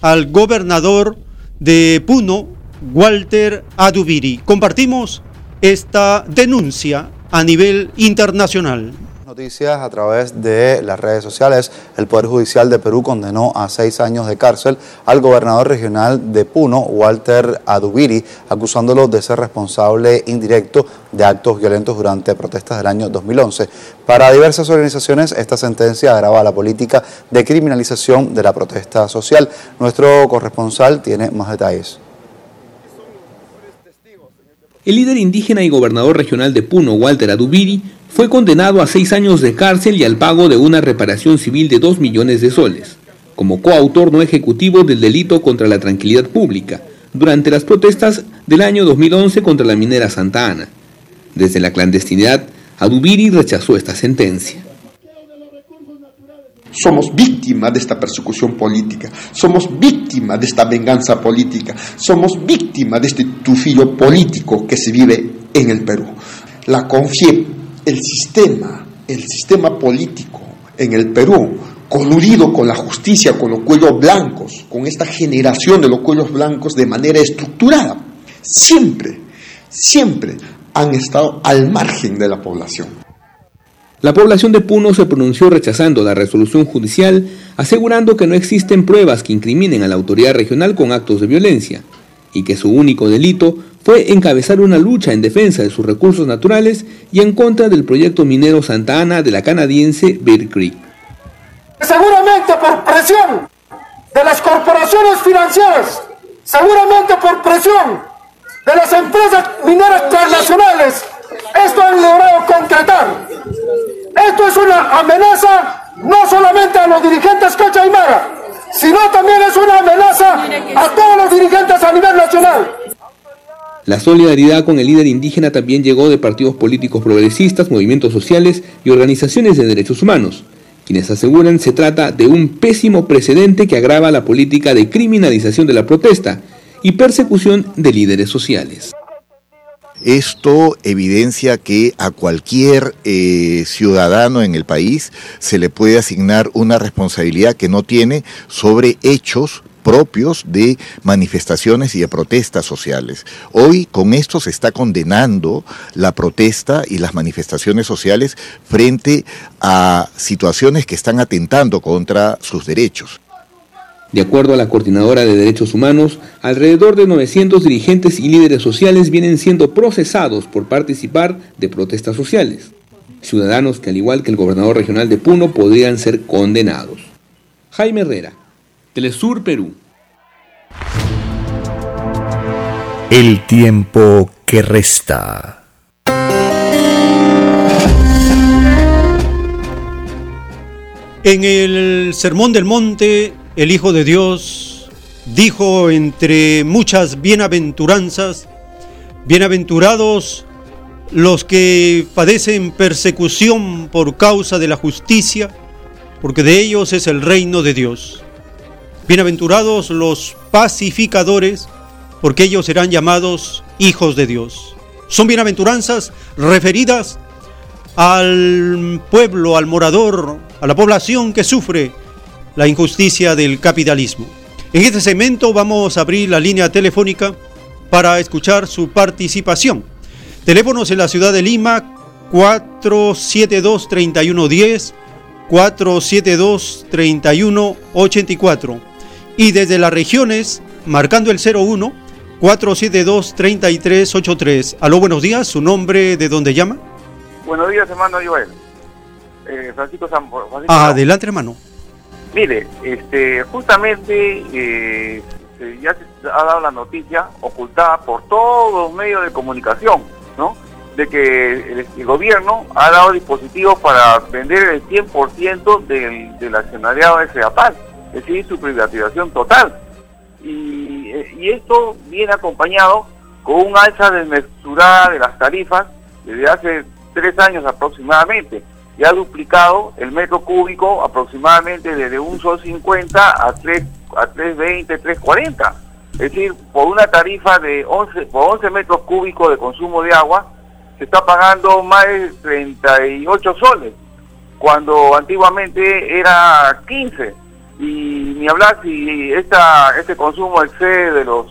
al gobernador de Puno, Walter Adubiri. Compartimos esta denuncia a nivel internacional noticias a través de las redes sociales. El Poder Judicial de Perú condenó a seis años de cárcel al gobernador regional de Puno, Walter Adubiri, acusándolo de ser responsable indirecto de actos violentos durante protestas del año 2011. Para diversas organizaciones, esta sentencia agrava la política de criminalización de la protesta social. Nuestro corresponsal tiene más detalles. El líder indígena y gobernador regional de Puno, Walter Adubiri, fue condenado a seis años de cárcel y al pago de una reparación civil de dos millones de soles, como coautor no ejecutivo del delito contra la tranquilidad pública, durante las protestas del año 2011 contra la minera Santa Ana. Desde la clandestinidad, Adubiri rechazó esta sentencia. Somos víctimas de esta persecución política, somos víctimas de esta venganza política, somos víctimas de este tufillo político que se vive en el Perú. La confié el sistema, el sistema político en el Perú, coludido con la justicia, con los cuellos blancos, con esta generación de los cuellos blancos de manera estructurada, siempre, siempre han estado al margen de la población. La población de Puno se pronunció rechazando la resolución judicial, asegurando que no existen pruebas que incriminen a la autoridad regional con actos de violencia y que su único delito fue encabezar una lucha en defensa de sus recursos naturales y en contra del proyecto minero Santa Ana de la canadiense Bear Creek. Seguramente por presión de las corporaciones financieras Seguramente por presión de las empresas mineras transnacionales, esto han logrado concretar. Esto es una amenaza no solamente a los dirigentes Cochaimara, sino también es una amenaza a todos los dirigentes a nivel nacional. La solidaridad con el líder indígena también llegó de partidos políticos progresistas, movimientos sociales y organizaciones de derechos humanos, quienes aseguran se trata de un pésimo precedente que agrava la política de criminalización de la protesta y persecución de líderes sociales. Esto evidencia que a cualquier eh, ciudadano en el país se le puede asignar una responsabilidad que no tiene sobre hechos propios de manifestaciones y de protestas sociales. Hoy con esto se está condenando la protesta y las manifestaciones sociales frente a situaciones que están atentando contra sus derechos. De acuerdo a la Coordinadora de Derechos Humanos, alrededor de 900 dirigentes y líderes sociales vienen siendo procesados por participar de protestas sociales. Ciudadanos que al igual que el gobernador regional de Puno podrían ser condenados. Jaime Herrera, Telesur Perú. El tiempo que resta. En el Sermón del Monte, el Hijo de Dios dijo entre muchas bienaventuranzas, bienaventurados los que padecen persecución por causa de la justicia, porque de ellos es el reino de Dios. Bienaventurados los pacificadores, porque ellos serán llamados hijos de Dios. Son bienaventuranzas referidas al pueblo, al morador, a la población que sufre la injusticia del capitalismo. En este segmento vamos a abrir la línea telefónica para escuchar su participación. Teléfonos en la ciudad de Lima 472-3110, 472-3184 y desde las regiones, marcando el 01 472-3383. Aló, buenos días, su nombre, de dónde llama. Buenos días, hermano Joel. Eh, Francisco San ah, Adelante, hermano. Mire, este, justamente eh, ya se ha dado la noticia ocultada por todos los medios de comunicación, ¿no? De que el, gobierno ha dado dispositivos para vender el 100% del, del accionariado de SEAPAL es decir, su privatización total. Y, y esto viene acompañado con un alza desmesurada de las tarifas desde hace tres años aproximadamente y ha duplicado el metro cúbico aproximadamente desde un sol 50 a 3 a 320, 340. Es decir, por una tarifa de 11 por 11 metros cúbicos de consumo de agua se está pagando más de 38 soles, cuando antiguamente era 15 y ni hablar si esta, este consumo excede de los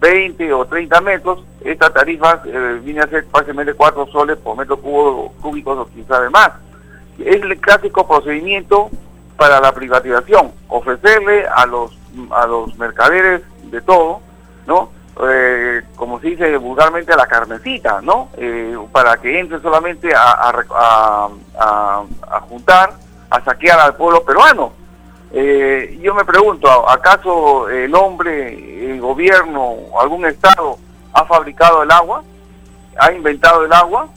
20 o 30 metros, esta tarifa eh, viene a ser prácticamente 4 soles por metro cubo, cúbico o quizá de más. Es el clásico procedimiento para la privatización, ofrecerle a los, a los mercaderes de todo, ¿no? Eh, como se dice vulgarmente, a la carnecita, ¿no? Eh, para que entre solamente a, a, a juntar, a saquear al pueblo peruano eh, yo me pregunto, ¿acaso el hombre, el gobierno, algún Estado ha fabricado el agua? ¿Ha inventado el agua?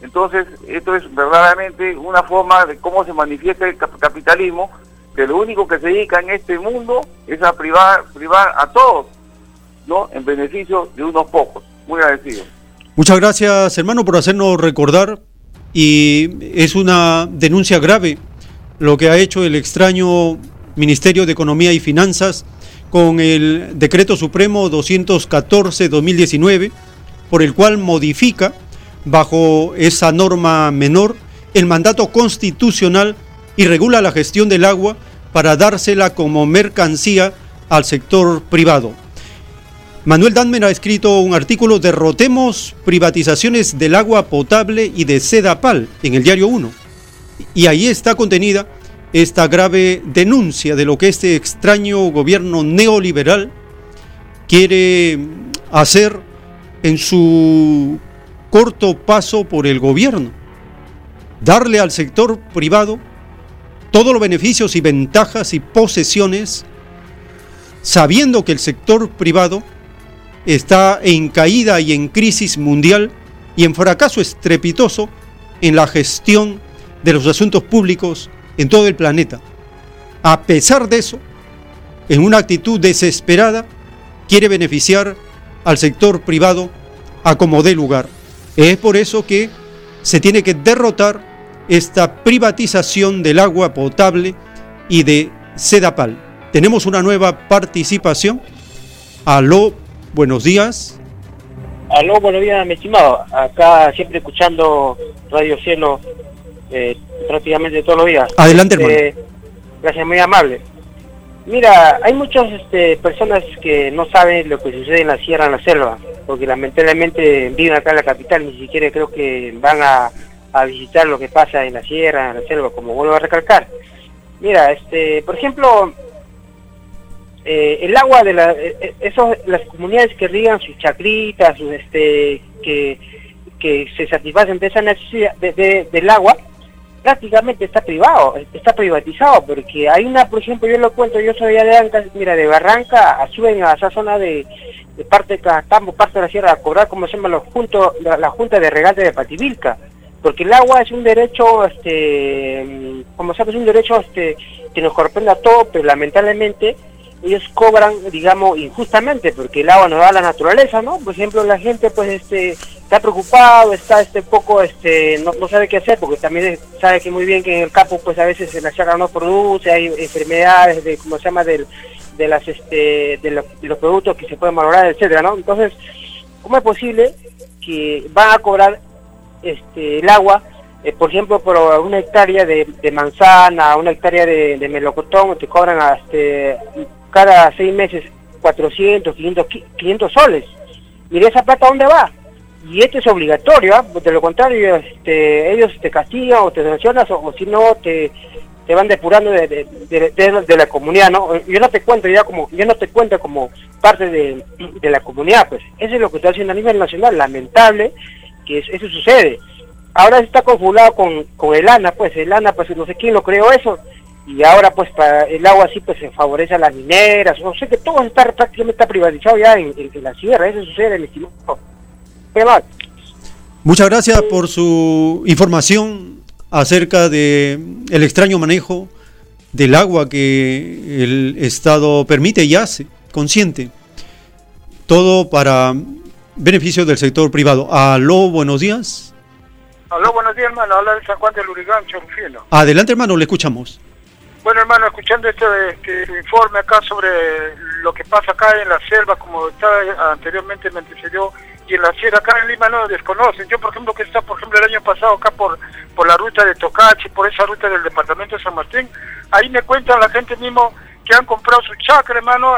Entonces, esto es verdaderamente una forma de cómo se manifiesta el capitalismo, que lo único que se dedica en este mundo es a privar, privar a todos, ¿no? En beneficio de unos pocos. Muy agradecido. Muchas gracias, hermano, por hacernos recordar. Y es una denuncia grave lo que ha hecho el extraño Ministerio de Economía y Finanzas con el Decreto Supremo 214-2019, por el cual modifica, bajo esa norma menor, el mandato constitucional y regula la gestión del agua para dársela como mercancía al sector privado. Manuel Danmer ha escrito un artículo Derrotemos privatizaciones del agua potable y de Sedapal en el diario 1 y ahí está contenida esta grave denuncia de lo que este extraño gobierno neoliberal quiere hacer en su corto paso por el gobierno. Darle al sector privado todos los beneficios y ventajas y posesiones sabiendo que el sector privado está en caída y en crisis mundial y en fracaso estrepitoso en la gestión de los asuntos públicos en todo el planeta. A pesar de eso, en una actitud desesperada, quiere beneficiar al sector privado a como dé lugar. Es por eso que se tiene que derrotar esta privatización del agua potable y de Sedapal. Tenemos una nueva participación. Aló, buenos días. Aló, buenos días, mi estimado. Acá siempre escuchando Radio Cielo eh, prácticamente todos los días. Adelante, hermano. Eh, gracias, muy amable. Mira, hay muchas este, personas que no saben lo que sucede en la sierra, en la selva, porque lamentablemente viven acá en la capital, ni siquiera creo que van a, a visitar lo que pasa en la sierra, en la selva, como vuelvo a recalcar. Mira, este, por ejemplo, eh, el agua de la, eh, esos, las comunidades que riegan sus chacritas, sus, este, que, que se satisfacen de esa necesidad de, del agua, prácticamente está privado, está privatizado, porque hay una, por ejemplo, yo lo cuento, yo soy de Anca, mira, de Barranca, suben a esa zona de, parte de Castambo, parte de la sierra, a cobrar, como se llama, los juntos, la, Junta de Regate de Pativilca porque el agua es un derecho, este, como sabes, es un derecho este, que nos corresponde a todos, pero lamentablemente ellos cobran, digamos, injustamente, porque el agua nos da la naturaleza, ¿no? Por ejemplo, la gente, pues, este, está preocupado, está, este, poco, este, no, no sabe qué hacer, porque también sabe que muy bien que en el campo, pues, a veces en la sierra no produce, hay enfermedades, de, como se llama, del, de las, este, de los, de productos que se pueden valorar, etcétera, ¿no? Entonces, ¿cómo es posible que van a cobrar este, el agua, eh, por ejemplo, por una hectárea de, manzana, una hectárea de, melocotón, te cobran este, cada seis meses 400, 500, 500 soles. Mire esa plata dónde va. Y esto es obligatorio, ¿ah? de lo contrario, este, ellos te castigan o te sancionan o, si no te, te van depurando de, de, la comunidad, ¿no? Yo no te cuento ya como, yo no te cuento como parte de, la comunidad, pues. Eso es lo que está haciendo a nivel nacional, lamentable, que eso sucede. Ahora está confundado con, con el ANA, pues el ANA, pues no sé quién lo creó eso, y ahora pues para el agua así pues se favorece a las mineras, no sé que todo está prácticamente está privatizado ya en, la sierra, eso sucede, mi estimado. Muchas gracias por su información acerca de el extraño manejo del agua que el Estado permite y hace, consciente. Todo para beneficio del sector privado. Aló, buenos días. Aló, buenos días, hermano. Habla de San Juan de Lurigán, Chorufino. Adelante, hermano, le escuchamos. Bueno, hermano, escuchando este, este, informe acá sobre lo que pasa acá en la selva, como estaba anteriormente me antecedió, y en la sierra acá en Lima no lo desconocen. Yo, por ejemplo, que está, por ejemplo, el año pasado acá por, por la ruta de Tocachi, por esa ruta del departamento de San Martín, ahí me cuentan la gente mismo que han comprado su chacra, hermano,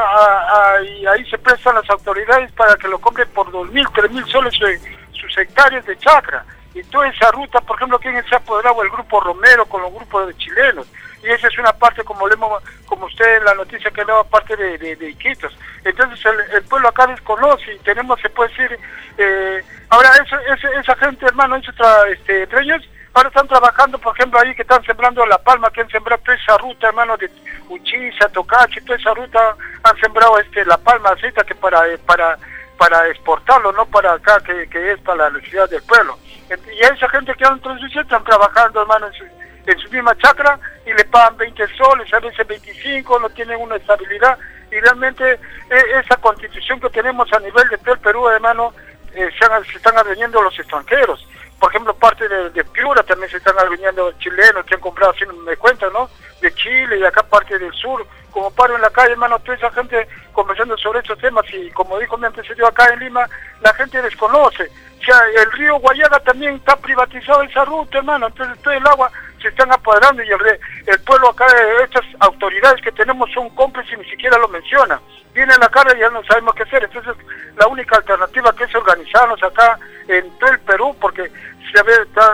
y ahí se prestan las autoridades para que lo compren por dos mil, tres mil soles sus hectáreas de chacra. Y toda esa ruta, por ejemplo, ¿quién se ha apoderado? El grupo Romero con los grupos de chilenos. Y esa es una parte, como leemos, como usted en la noticia que daba parte de, de, Iquitos. Entonces el, pueblo acá desconoce y tenemos, se puede decir, eh, ahora esa gente, hermano, esos este, treños, ahora están trabajando, por ejemplo, ahí que están sembrando La Palma, que han sembrado toda esa ruta, hermano, de Uchiza, Tocachi, toda esa ruta, han sembrado este La Palma, aceite que para, eh, para, para exportarlo, no para acá, que, que es para la necesidad del pueblo. Y esa gente que han transición están trabajando, hermano, en en su misma chacra y le pagan 20 soles, a veces 25, no tienen una estabilidad. Y realmente e, esa constitución que tenemos a nivel de todo el Perú, hermano, eh, se, se están adveniendo los extranjeros por ejemplo, parte de, Piura también se están viniendo chilenos que han comprado, así me cuentan, ¿no? De Chile y acá parte del sur. Como paro en la calle, hermano, toda esa gente conversando sobre estos temas y como dijo mi antecedió acá en Lima, la gente desconoce. O sea, el río Guayaga también está privatizado esa ruta, hermano, entonces todo el agua se están apoderando y el, el pueblo acá, estas autoridades que tenemos son cómplices y ni siquiera lo mencionan. Viene la cara y ya no sabemos qué hacer. Entonces, la única alternativa que es organizarnos acá en todo el Perú, porque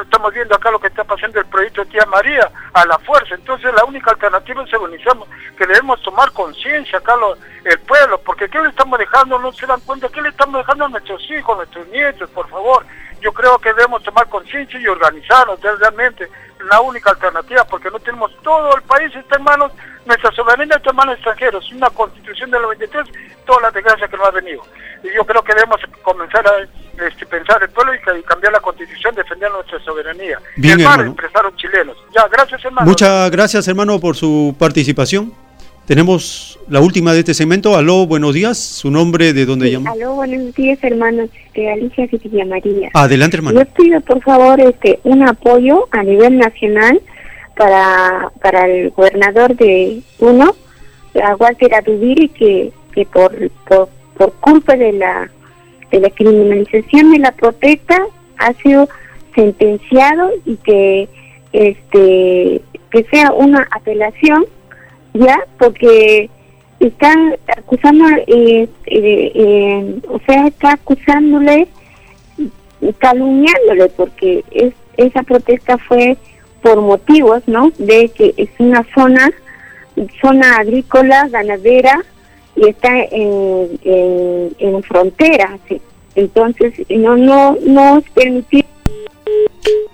estamos viendo acá lo que está pasando el proyecto de Tía María a la fuerza. Entonces la única alternativa es organizarnos, que debemos tomar conciencia acá el pueblo, porque ¿qué le estamos dejando? No se dan cuenta, ¿qué le estamos dejando a nuestros hijos, a nuestros nietos, por favor? Yo creo que debemos tomar conciencia y organizarnos realmente la única alternativa, porque no tenemos todo el país está en manos nuestra soberanía está en manos extranjeros, una constitución del 93, toda la desgracia que nos ha venido. Y yo creo que debemos comenzar a este, pensar el pueblo y, cambiar la constitución, defender nuestra soberanía. Bien, hermano. empresarios chilenos. Ya, gracias hermano. Muchas gracias hermano por su participación. Tenemos la última de este segmento. Aló, buenos días. ¿Su nombre de dónde llama? Aló, buenos días, hermanos. Este, Alicia Cecilia María. Adelante, hermano. Yo pido, por favor, este, un apoyo a nivel nacional para, para el gobernador de uno, a Walter Adubiri, que, que por, por, por culpa de la, de la criminalización de la protesta ha sido sentenciado y que este que sea una apelación ya porque están acusando eh, eh, eh, o sea está acusándole calumniándole porque es esa protesta fue por motivos no de que es una zona zona agrícola ganadera y está en, en, frontera entonces no no no es permitido.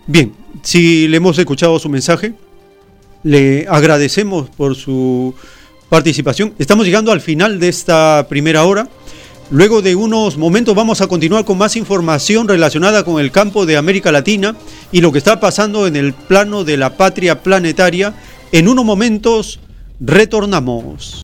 Bien si le hemos escuchado su mensaje le agradecemos por su participación. Estamos llegando al final de esta primera hora. Luego de unos momentos vamos a continuar con más información relacionada con el campo de América Latina y lo que está pasando en el plano de la patria planetaria. En unos momentos retornamos.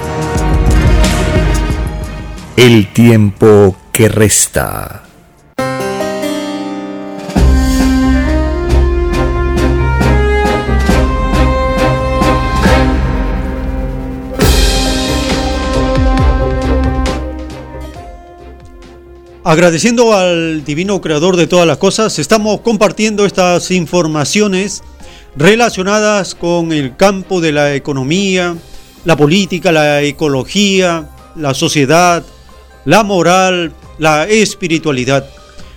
el tiempo que resta. Agradeciendo al divino creador de todas las cosas, estamos compartiendo estas informaciones relacionadas con el campo de la economía, la política, la ecología, la sociedad, la moral, la espiritualidad,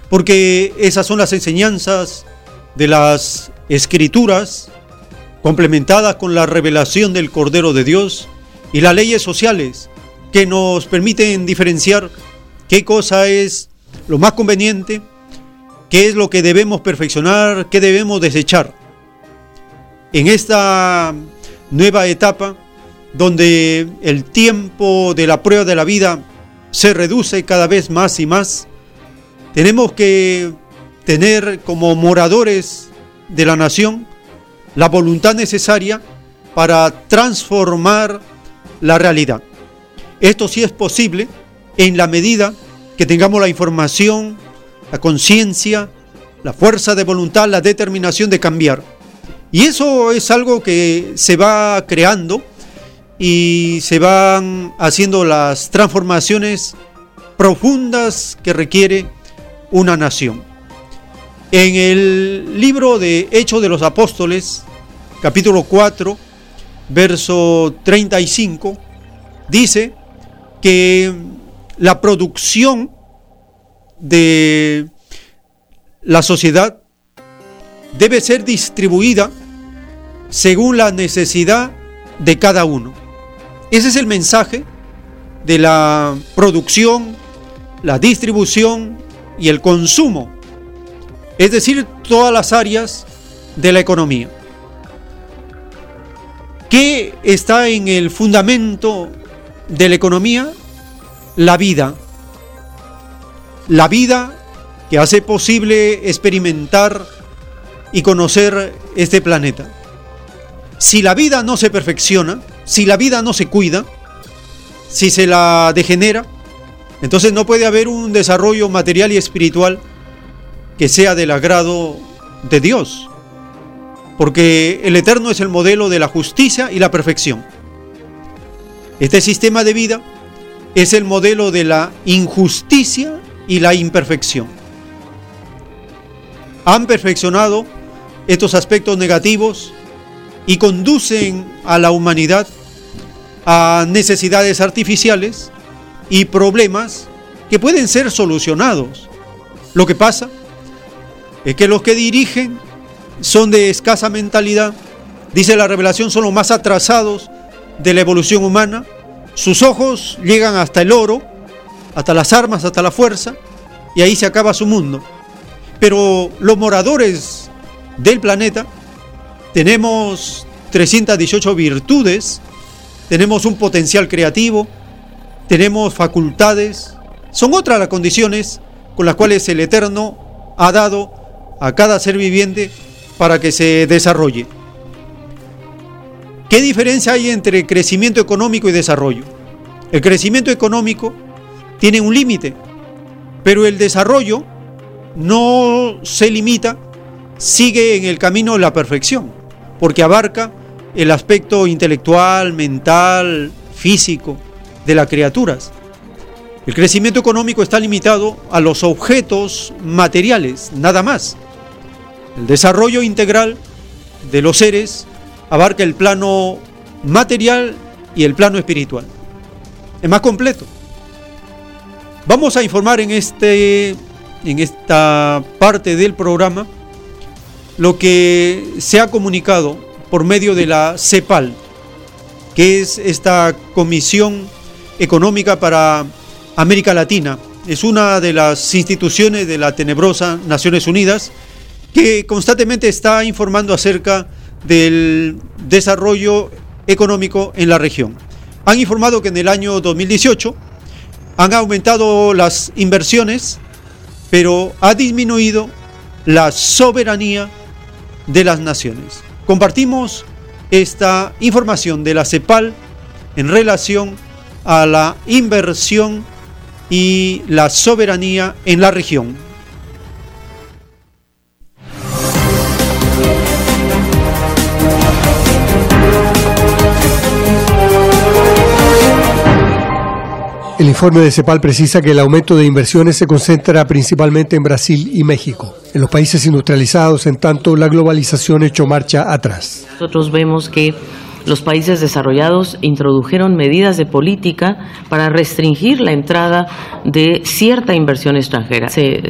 porque esas son las enseñanzas de las escrituras complementadas con la revelación del Cordero de Dios y las leyes sociales que nos permiten diferenciar qué cosa es lo más conveniente, qué es lo que debemos perfeccionar, qué debemos desechar. En esta nueva etapa, donde el tiempo de la prueba de la vida se reduce cada vez más y más, tenemos que tener como moradores de la nación la voluntad necesaria para transformar la realidad. Esto sí es posible en la medida que tengamos la información, la conciencia, la fuerza de voluntad, la determinación de cambiar. Y eso es algo que se va creando y se van haciendo las transformaciones profundas que requiere una nación. En el libro de Hechos de los Apóstoles, capítulo 4, verso 35, dice que la producción de la sociedad debe ser distribuida según la necesidad de cada uno. Ese es el mensaje de la producción, la distribución y el consumo es decir, todas las áreas de la economía. ¿Qué está en el fundamento de la economía? La vida. La vida que hace posible experimentar y conocer este planeta. Si la vida no se perfecciona, si la vida no se cuida, si se la degenera, entonces no puede haber un desarrollo material y espiritual que sea del agrado de Dios. Porque el Eterno es el modelo de la justicia y la perfección. Este sistema de vida es el modelo de la injusticia y la imperfección. Han perfeccionado estos aspectos negativos y conducen a la humanidad a necesidades artificiales y problemas que pueden ser solucionados. Lo que pasa es que los que dirigen son de escasa mentalidad, dice la revelación, son los más atrasados de la evolución humana, sus ojos llegan hasta el oro, hasta las armas, hasta la fuerza, y ahí se acaba su mundo. Pero los moradores del planeta tenemos 318 virtudes, tenemos un potencial creativo, tenemos facultades, son otras las condiciones con las cuales el Eterno ha dado a cada ser viviente para que se desarrolle. ¿Qué diferencia hay entre crecimiento económico y desarrollo? El crecimiento económico tiene un límite, pero el desarrollo no se limita, sigue en el camino de la perfección, porque abarca el aspecto intelectual, mental, físico de las criaturas. El crecimiento económico está limitado a los objetos materiales, nada más. El desarrollo integral de los seres abarca el plano material y el plano espiritual. Es más completo. Vamos a informar en, este, en esta parte del programa lo que se ha comunicado por medio de la CEPAL, que es esta Comisión Económica para América Latina. Es una de las instituciones de la tenebrosa Naciones Unidas que constantemente está informando acerca del desarrollo económico en la región. Han informado que en el año 2018 han aumentado las inversiones, pero ha disminuido la soberanía de las naciones. Compartimos esta información de la CEPAL en relación a la inversión y la soberanía en la región. El informe de CEPAL precisa que el aumento de inversiones se concentra principalmente en Brasil y México, en los países industrializados, en tanto la globalización hecho marcha atrás. Nosotros vemos que los países desarrollados introdujeron medidas de política para restringir la entrada de cierta inversión extranjera. Se,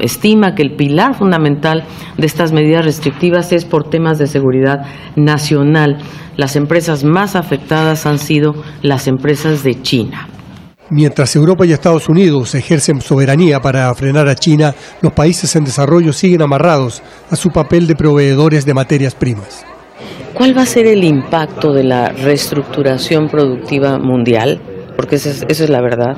estima que el pilar fundamental de estas medidas restrictivas es por temas de seguridad nacional. Las empresas más afectadas han sido las empresas de China. Mientras Europa y Estados Unidos ejercen soberanía para frenar a China, los países en desarrollo siguen amarrados a su papel de proveedores de materias primas. ¿Cuál va a ser el impacto de la reestructuración productiva mundial? Porque esa es, es la verdad.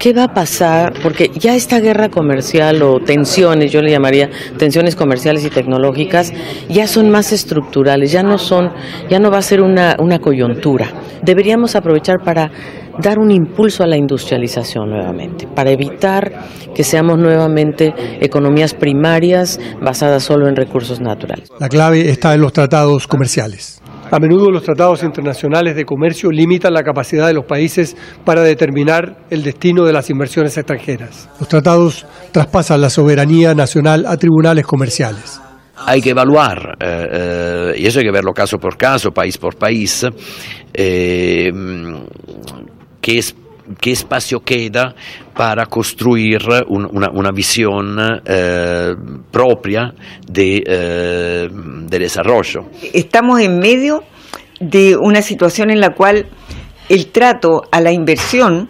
¿Qué va a pasar? Porque ya esta guerra comercial o tensiones, yo le llamaría tensiones comerciales y tecnológicas, ya son más estructurales, ya no son, ya no va a ser una, una coyuntura. Deberíamos aprovechar para dar un impulso a la industrialización nuevamente, para evitar que seamos nuevamente economías primarias basadas solo en recursos naturales. La clave está en los tratados comerciales. A menudo los tratados internacionales de comercio limitan la capacidad de los países para determinar el destino de las inversiones extranjeras. Los tratados traspasan la soberanía nacional a tribunales comerciales. Hay que evaluar, eh, eh, y eso hay que verlo caso por caso, país por país, eh, qué, es, qué espacio queda para construir un, una, visión eh, propia de, eh, de, desarrollo. Estamos en medio de una situación en la cual el trato a la inversión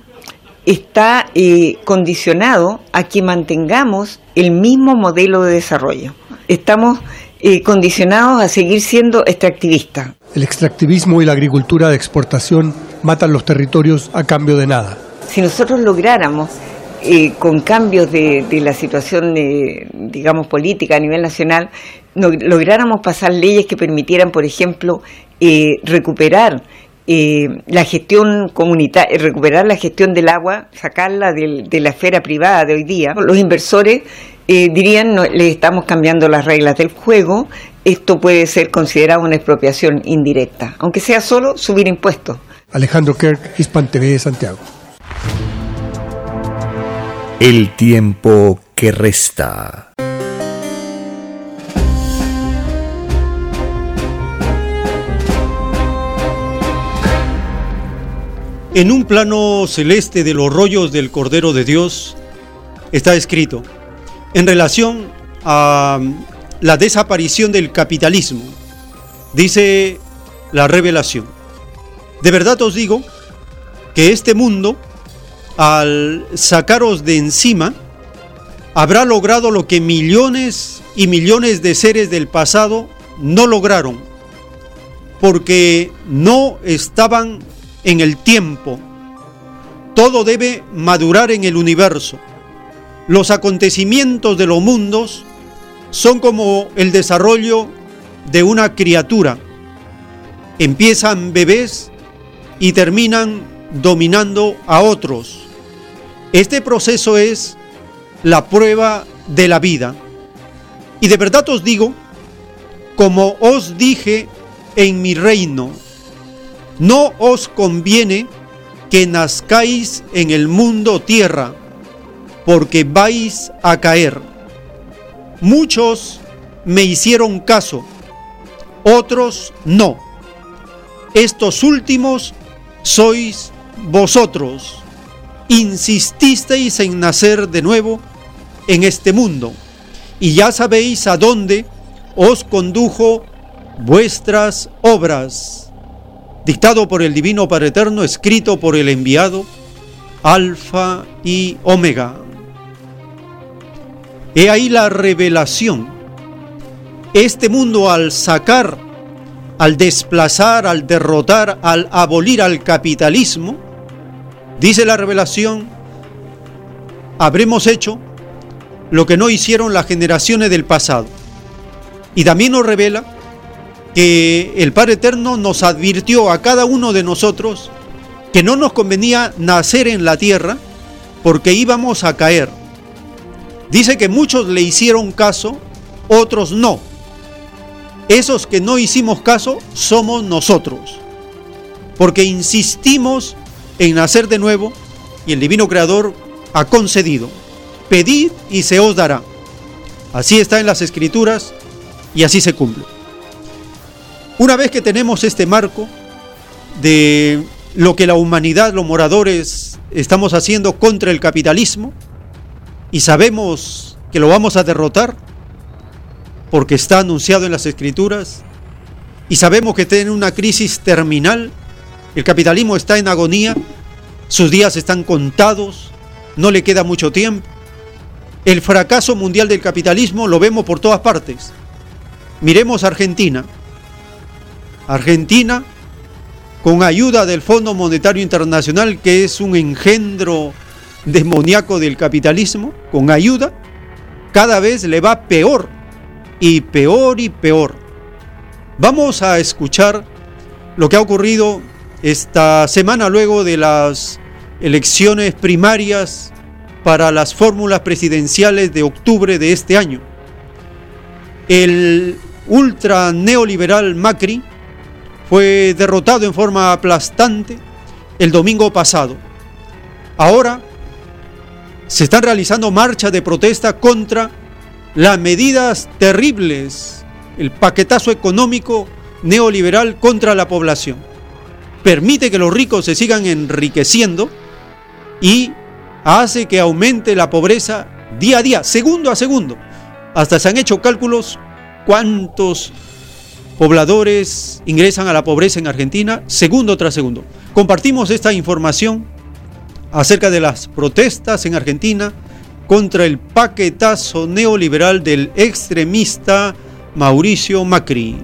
está eh, condicionado a que mantengamos el mismo modelo de desarrollo. Estamos eh, condicionados a seguir siendo extractivistas. El extractivismo y la agricultura de exportación matan los territorios a cambio de nada. Si nosotros lográramos eh, con cambios de, la situación, digamos, política a nivel nacional, lográramos pasar leyes que permitieran, por ejemplo, recuperar eh, la gestión comunitaria, recuperar la gestión del agua, sacarla de la esfera privada de hoy día. Los inversores eh, dirían, no, le estamos cambiando las reglas del juego, esto puede ser considerado una expropiación indirecta, aunque sea solo subir impuestos. Alejandro Kirk, Hispan TV de Santiago. El tiempo que resta. En un plano celeste de los rollos del Cordero de Dios está escrito, en relación a la desaparición del capitalismo, dice la revelación. De verdad os digo que este mundo, al sacaros de encima, habrá logrado lo que millones y millones de seres del pasado no lograron, porque no estaban en el tiempo. Todo debe madurar en el universo. Los acontecimientos de los mundos son como el desarrollo de una criatura. Empiezan bebés y terminan dominando a otros. Este proceso es la prueba de la vida. Y de verdad os digo, como os dije en mi reino, no os conviene que nazcáis en el mundo tierra, porque vais a caer. Muchos me hicieron caso, otros no. Estos últimos sois vosotros. Insististeis en nacer de nuevo en este mundo, y ya sabéis a dónde os condujo vuestras obras dictado por el Divino Padre Eterno, escrito por el enviado, Alfa y Omega. He ahí la revelación. Este mundo al sacar, al desplazar, al derrotar, al abolir al capitalismo, dice la revelación, habremos hecho lo que no hicieron las generaciones del pasado. Y también nos revela que el Padre Eterno nos advirtió a cada uno de nosotros que no nos convenía nacer en la tierra porque íbamos a caer. Dice que muchos le hicieron caso, otros no. Esos que no hicimos caso somos nosotros, porque insistimos en nacer de nuevo y el Divino Creador ha concedido. Pedid y se os dará. Así está en las Escrituras y así se cumple. Una vez que tenemos este marco de lo que la humanidad, los moradores, estamos haciendo contra el capitalismo y sabemos que lo vamos a derrotar porque está anunciado en las escrituras y sabemos que tiene una crisis terminal, el capitalismo está en agonía, sus días están contados, no le queda mucho tiempo. El fracaso mundial del capitalismo lo vemos por todas partes. Miremos Argentina. Argentina, con ayuda del Fondo Monetario Internacional, que es un engendro demoníaco del capitalismo, con ayuda, cada vez le va peor y peor y peor. Vamos a escuchar lo que ha ocurrido esta semana luego de las elecciones primarias para las fórmulas presidenciales de octubre de este año. El ultra neoliberal Macri fue derrotado en forma aplastante el domingo pasado. Ahora se están realizando marchas de protesta contra las medidas terribles, el paquetazo económico neoliberal contra la población. Permite que los ricos se sigan enriqueciendo y hace que aumente la pobreza día a día, segundo a segundo. Hasta se han hecho cálculos cuántos pobladores ingresan a la pobreza en Argentina segundo tras segundo. Compartimos esta información acerca de las protestas en Argentina contra el paquetazo neoliberal del extremista Mauricio Macri.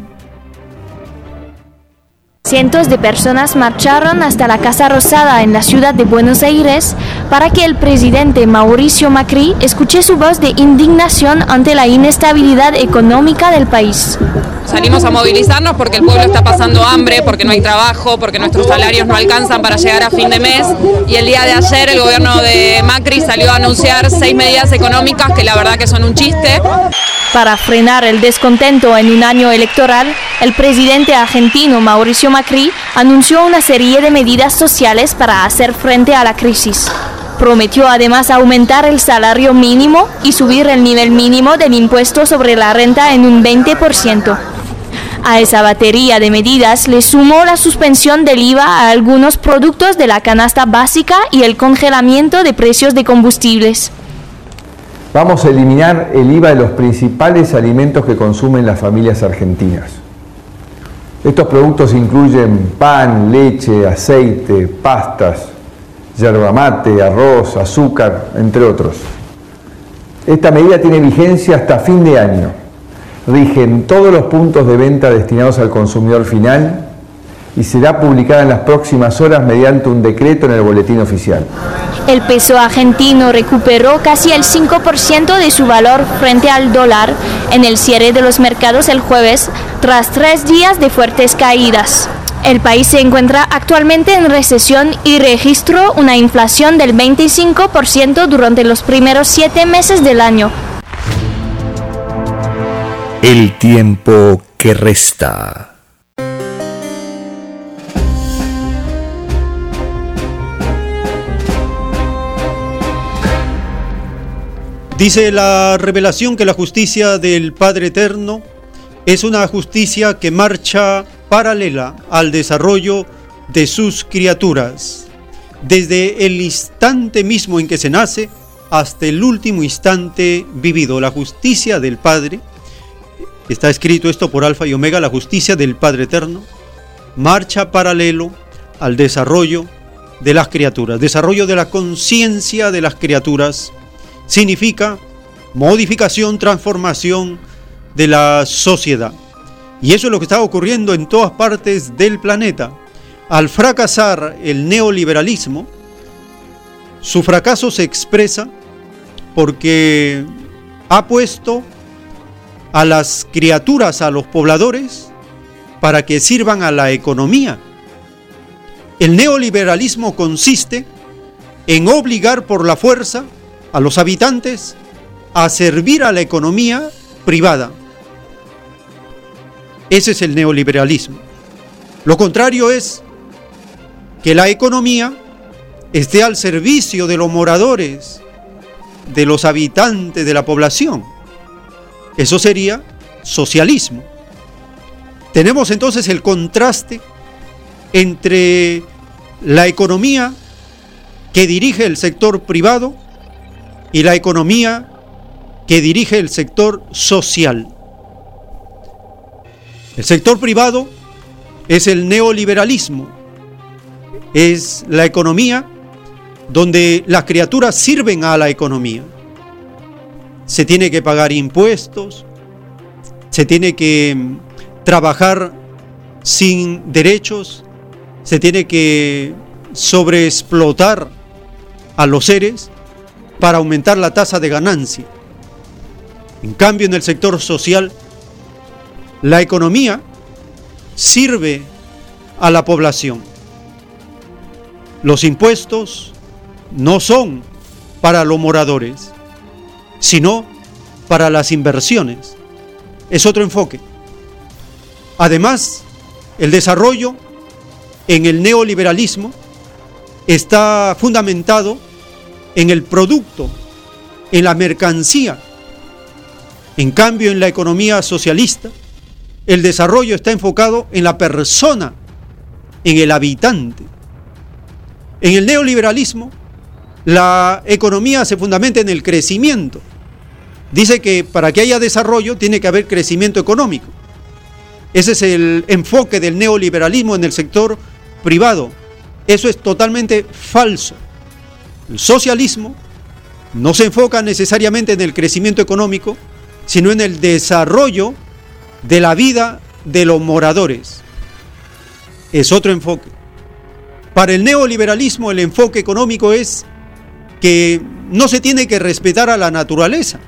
Cientos de personas marcharon hasta la Casa Rosada en la ciudad de Buenos Aires para que el presidente Mauricio Macri escuche su voz de indignación ante la inestabilidad económica del país. Salimos a movilizarnos porque el pueblo está pasando hambre, porque no hay trabajo, porque nuestros salarios no alcanzan para llegar a fin de mes. Y el día de ayer el gobierno de Macri salió a anunciar seis medidas económicas que la verdad que son un chiste. Para frenar el descontento en un año electoral, el presidente argentino Mauricio Macri anunció una serie de medidas sociales para hacer frente a la crisis. Prometió además aumentar el salario mínimo y subir el nivel mínimo del impuesto sobre la renta en un 20%. A esa batería de medidas le sumó la suspensión del IVA a algunos productos de la canasta básica y el congelamiento de precios de combustibles. Vamos a eliminar el IVA de los principales alimentos que consumen las familias argentinas. Estos productos incluyen pan, leche, aceite, pastas, yerba mate, arroz, azúcar, entre otros. Esta medida tiene vigencia hasta fin de año. Rigen todos los puntos de venta destinados al consumidor final y será publicada en las próximas horas mediante un decreto en el boletín oficial. El peso argentino recuperó casi el 5% de su valor frente al dólar en el cierre de los mercados el jueves, tras tres días de fuertes caídas. El país se encuentra actualmente en recesión y registró una inflación del 25% durante los primeros siete meses del año. El tiempo que resta. Dice la revelación que la justicia del Padre Eterno es una justicia que marcha paralela al desarrollo de sus criaturas, desde el instante mismo en que se nace hasta el último instante vivido. La justicia del Padre, está escrito esto por Alfa y Omega, la justicia del Padre Eterno, marcha paralelo al desarrollo de las criaturas, desarrollo de la conciencia de las criaturas significa modificación, transformación de la sociedad. Y eso es lo que está ocurriendo en todas partes del planeta. Al fracasar el neoliberalismo, su fracaso se expresa porque ha puesto a las criaturas, a los pobladores, para que sirvan a la economía. El neoliberalismo consiste en obligar por la fuerza a los habitantes a servir a la economía privada. Ese es el neoliberalismo. Lo contrario es que la economía esté al servicio de los moradores, de los habitantes de la población. Eso sería socialismo. Tenemos entonces el contraste entre la economía que dirige el sector privado y la economía que dirige el sector social. El sector privado es el neoliberalismo, es la economía donde las criaturas sirven a la economía. Se tiene que pagar impuestos, se tiene que mm, trabajar sin derechos, se tiene que sobreexplotar a los seres para aumentar la tasa de ganancia. En cambio, en el sector social, la economía sirve a la población. Los impuestos no son para los moradores, sino para las inversiones. Es otro enfoque. Además, el desarrollo en el neoliberalismo está fundamentado en el producto, en la mercancía. En cambio, en la economía socialista, el desarrollo está enfocado en la persona, en el habitante. En el neoliberalismo, la economía se fundamenta en el crecimiento. Dice que para que haya desarrollo tiene que haber crecimiento económico. Ese es el enfoque del neoliberalismo en el sector privado. Eso es totalmente falso. El socialismo no se enfoca necesariamente en el crecimiento económico, sino en el desarrollo de la vida de los moradores. Es otro enfoque. Para el neoliberalismo el enfoque económico es que no se tiene que respetar a la naturaleza.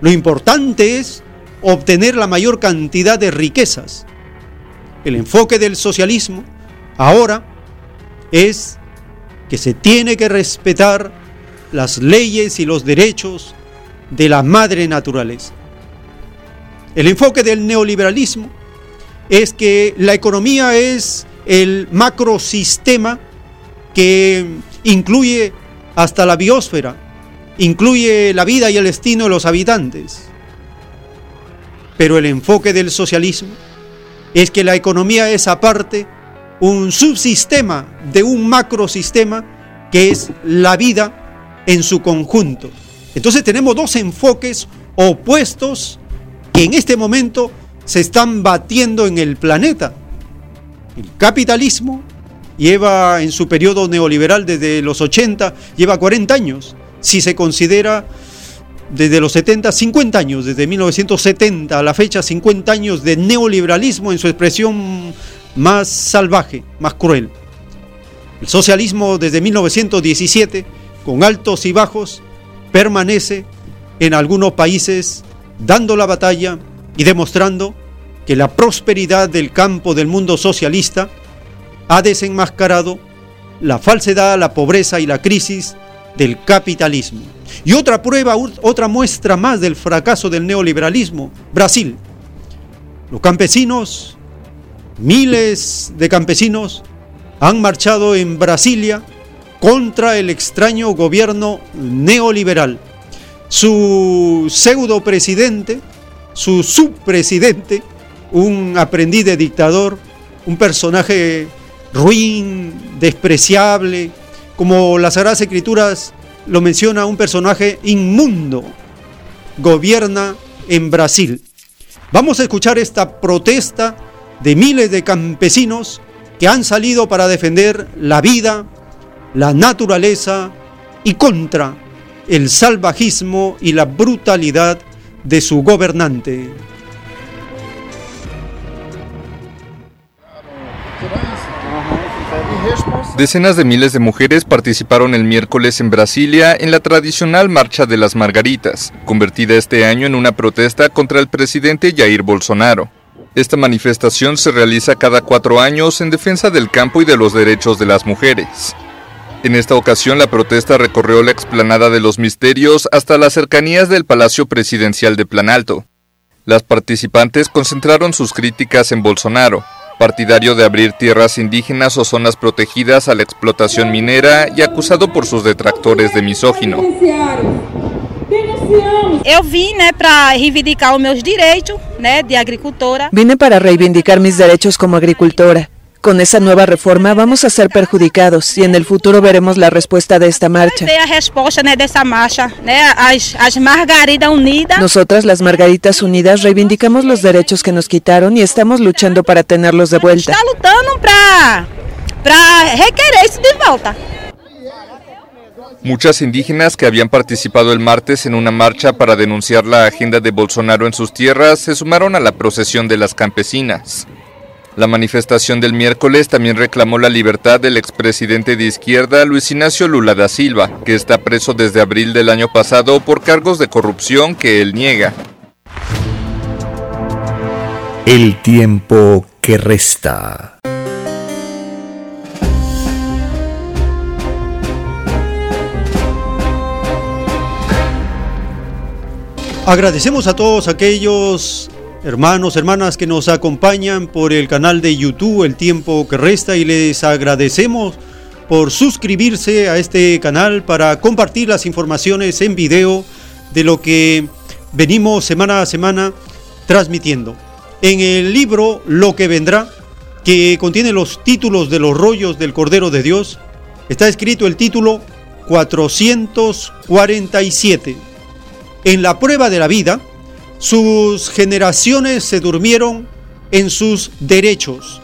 Lo importante es obtener la mayor cantidad de riquezas. El enfoque del socialismo ahora es que se tiene que respetar las leyes y los derechos de la madre naturaleza. El enfoque del neoliberalismo es que la economía es el macrosistema que incluye hasta la biosfera, incluye la vida y el destino de los habitantes. Pero el enfoque del socialismo es que la economía es aparte un subsistema de un macrosistema que es la vida en su conjunto. Entonces tenemos dos enfoques opuestos que en este momento se están batiendo en el planeta. El capitalismo lleva en su periodo neoliberal desde los 80, lleva 40 años, si se considera desde los 70, 50 años, desde 1970 a la fecha, 50 años de neoliberalismo en su expresión más salvaje, más cruel. El socialismo desde 1917, con altos y bajos, permanece en algunos países dando la batalla y demostrando que la prosperidad del campo del mundo socialista ha desenmascarado la falsedad, la pobreza y la crisis del capitalismo. Y otra prueba, otra muestra más del fracaso del neoliberalismo, Brasil. Los campesinos, miles de campesinos, han marchado en Brasilia contra el extraño gobierno neoliberal. Su pseudo presidente, su subpresidente, un aprendiz de dictador, un personaje ruin, despreciable, como las Sagradas Escrituras lo menciona, un personaje inmundo, gobierna en Brasil. Vamos a escuchar esta protesta de miles de campesinos que han salido para defender la vida, la naturaleza y contra el salvajismo y la brutalidad de su gobernante. Decenas de miles de mujeres participaron el miércoles en Brasilia en la tradicional Marcha de las Margaritas, convertida este año en una protesta contra el presidente Jair Bolsonaro. Esta manifestación se realiza cada cuatro años en defensa del campo y de los derechos de las mujeres. En esta ocasión la protesta recorrió la explanada de los misterios hasta las cercanías del Palacio Presidencial de Planalto. Las participantes concentraron sus críticas en Bolsonaro, partidario de abrir tierras indígenas o zonas protegidas a la explotación minera y acusado por sus detractores de misógino. Vine para reivindicar mis derechos como agricultora. Con esa nueva reforma vamos a ser perjudicados y en el futuro veremos la respuesta de esta marcha. Nosotras, las Margaritas Unidas, reivindicamos los derechos que nos quitaron y estamos luchando para tenerlos de vuelta. Está lutando para para requerer isso de volta. Muchas indígenas que habían participado el martes en una marcha para denunciar la agenda de Bolsonaro en sus tierras se sumaron a la procesión de las campesinas. La manifestación del miércoles también reclamó la libertad del expresidente de izquierda Luis Ignacio Lula da Silva, que está preso desde abril del año pasado por cargos de corrupción que él niega. El tiempo que resta. Agradecemos a todos aquellos hermanos, hermanas que nos acompañan por el canal de YouTube El tiempo que resta y les agradecemos por suscribirse a este canal para compartir las informaciones en video de lo que venimos semana a semana transmitiendo. En el libro Lo que vendrá, que contiene los títulos de los rollos del Cordero de Dios, está escrito el título 447. En la prueba de la vida, sus generaciones se durmieron en sus derechos.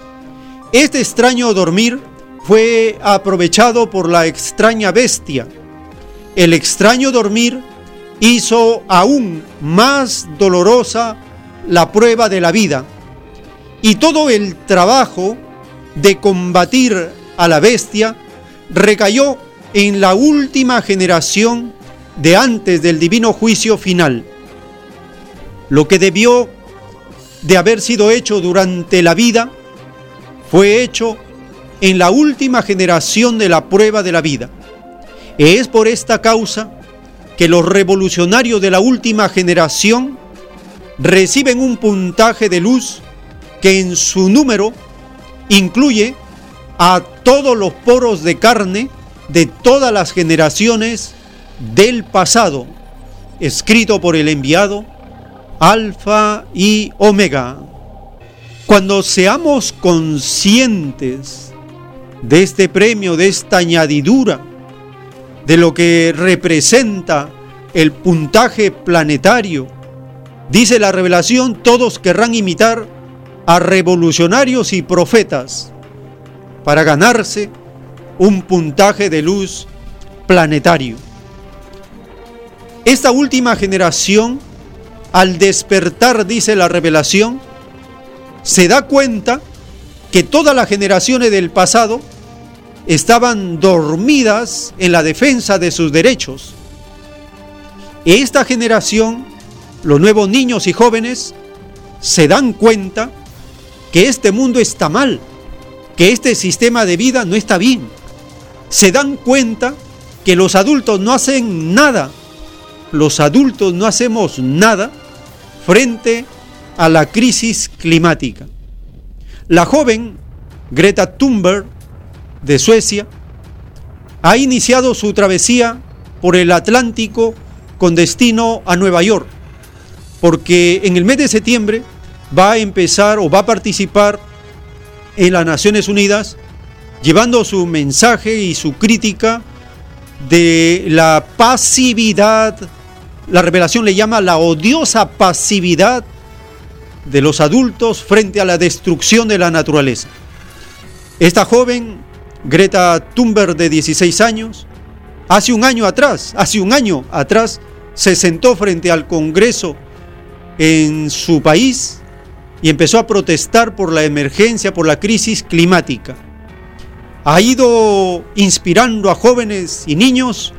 Este extraño dormir fue aprovechado por la extraña bestia el extraño dormir hizo aún más dolorosa la prueba de la vida y todo el trabajo de combatir a la bestia recayó en la última generación de antes del divino juicio final. Lo que debió de haber sido hecho durante la vida fue hecho en la última generación de la prueba de la vida. Es por esta causa que los revolucionarios de la última generación reciben un puntaje de luz que en su número incluye a todos los poros de carne de todas las generaciones del pasado, escrito por el enviado Alfa y Omega. Cuando seamos conscientes de este premio, de esta añadidura, de lo que representa el puntaje planetario, dice la revelación, todos querrán imitar a revolucionarios y profetas para ganarse un puntaje de luz planetario. Esta última generación, al despertar, dice la revelación, se da cuenta que todas las generaciones del pasado estaban dormidas en la defensa de sus derechos. Esta generación, los nuevos niños y jóvenes, se dan cuenta que este mundo está mal, que este sistema de vida no está bien. Se dan cuenta que los adultos no hacen nada, los adultos no hacemos nada frente a la crisis climática. La joven Greta Thunberg de Suecia ha iniciado su travesía por el Atlántico con destino a Nueva York, porque en el mes de septiembre va a empezar o va a participar en las Naciones Unidas llevando su mensaje y su crítica de la pasividad, la revelación le llama la odiosa pasividad de los adultos frente a la destrucción de la naturaleza. Esta joven, Greta Thunberg de 16 años, hace un año atrás, hace un año atrás, se sentó frente al Congreso en su país y empezó a protestar por la emergencia, por la crisis climática. Ha ido inspirando a jóvenes y niños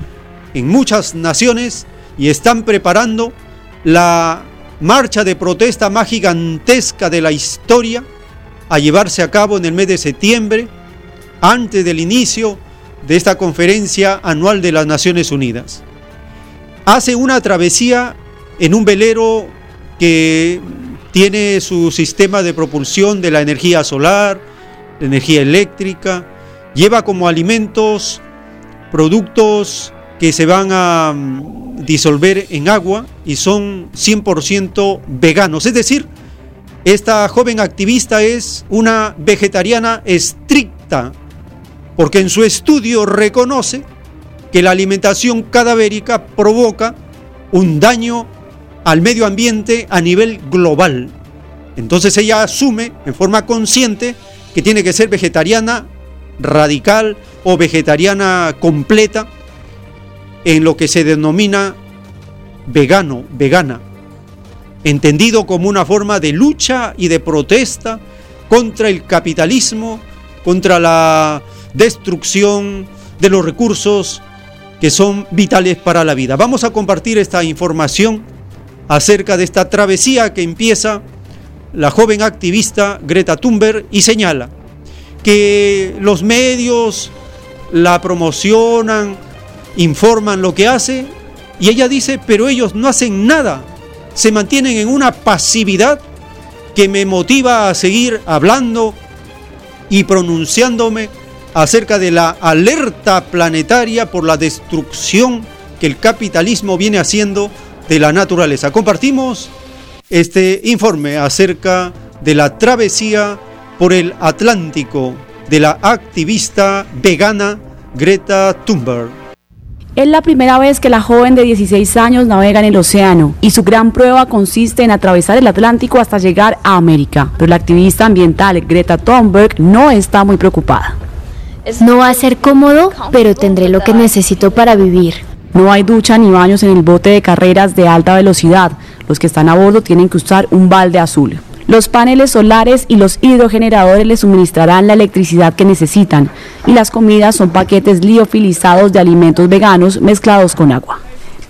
en muchas naciones y están preparando la marcha de protesta más gigantesca de la historia a llevarse a cabo en el mes de septiembre, antes del inicio de esta conferencia anual de las Naciones Unidas. Hace una travesía en un velero que tiene su sistema de propulsión de la energía solar, la energía eléctrica, lleva como alimentos productos que se van a mm, disolver en agua y son 100% veganos. Es decir, esta joven activista es una vegetariana estricta porque en su estudio reconoce que la alimentación cadavérica provoca un daño al medio ambiente a nivel global. Entonces ella asume en forma consciente que tiene que ser vegetariana radical o vegetariana completa en lo que se denomina vegano, vegana, entendido como una forma de lucha y de protesta contra el capitalismo, contra la destrucción de los recursos que son vitales para la vida. Vamos a compartir esta información acerca de esta travesía que empieza la joven activista Greta Thunberg y señala que los medios la promocionan, informan lo que hace y ella dice, pero ellos no hacen nada, se mantienen en una pasividad que me motiva a seguir hablando y pronunciándome acerca de la alerta planetaria por la destrucción que el capitalismo viene haciendo de la naturaleza. Compartimos este informe acerca de la travesía por el Atlántico de la activista vegana Greta Thunberg. Es la primera vez que la joven de 16 años navega en el océano y su gran prueba consiste en atravesar el Atlántico hasta llegar a América. Pero la activista ambiental Greta Thunberg no está muy preocupada. No va a ser cómodo, pero tendré lo que necesito para vivir. No hay ducha ni baños en el bote de carreras de alta velocidad. Los que están a bordo tienen que usar un balde azul. Los paneles solares y los hidrogeneradores les suministrarán la electricidad que necesitan y las comidas son paquetes liofilizados de alimentos veganos mezclados con agua.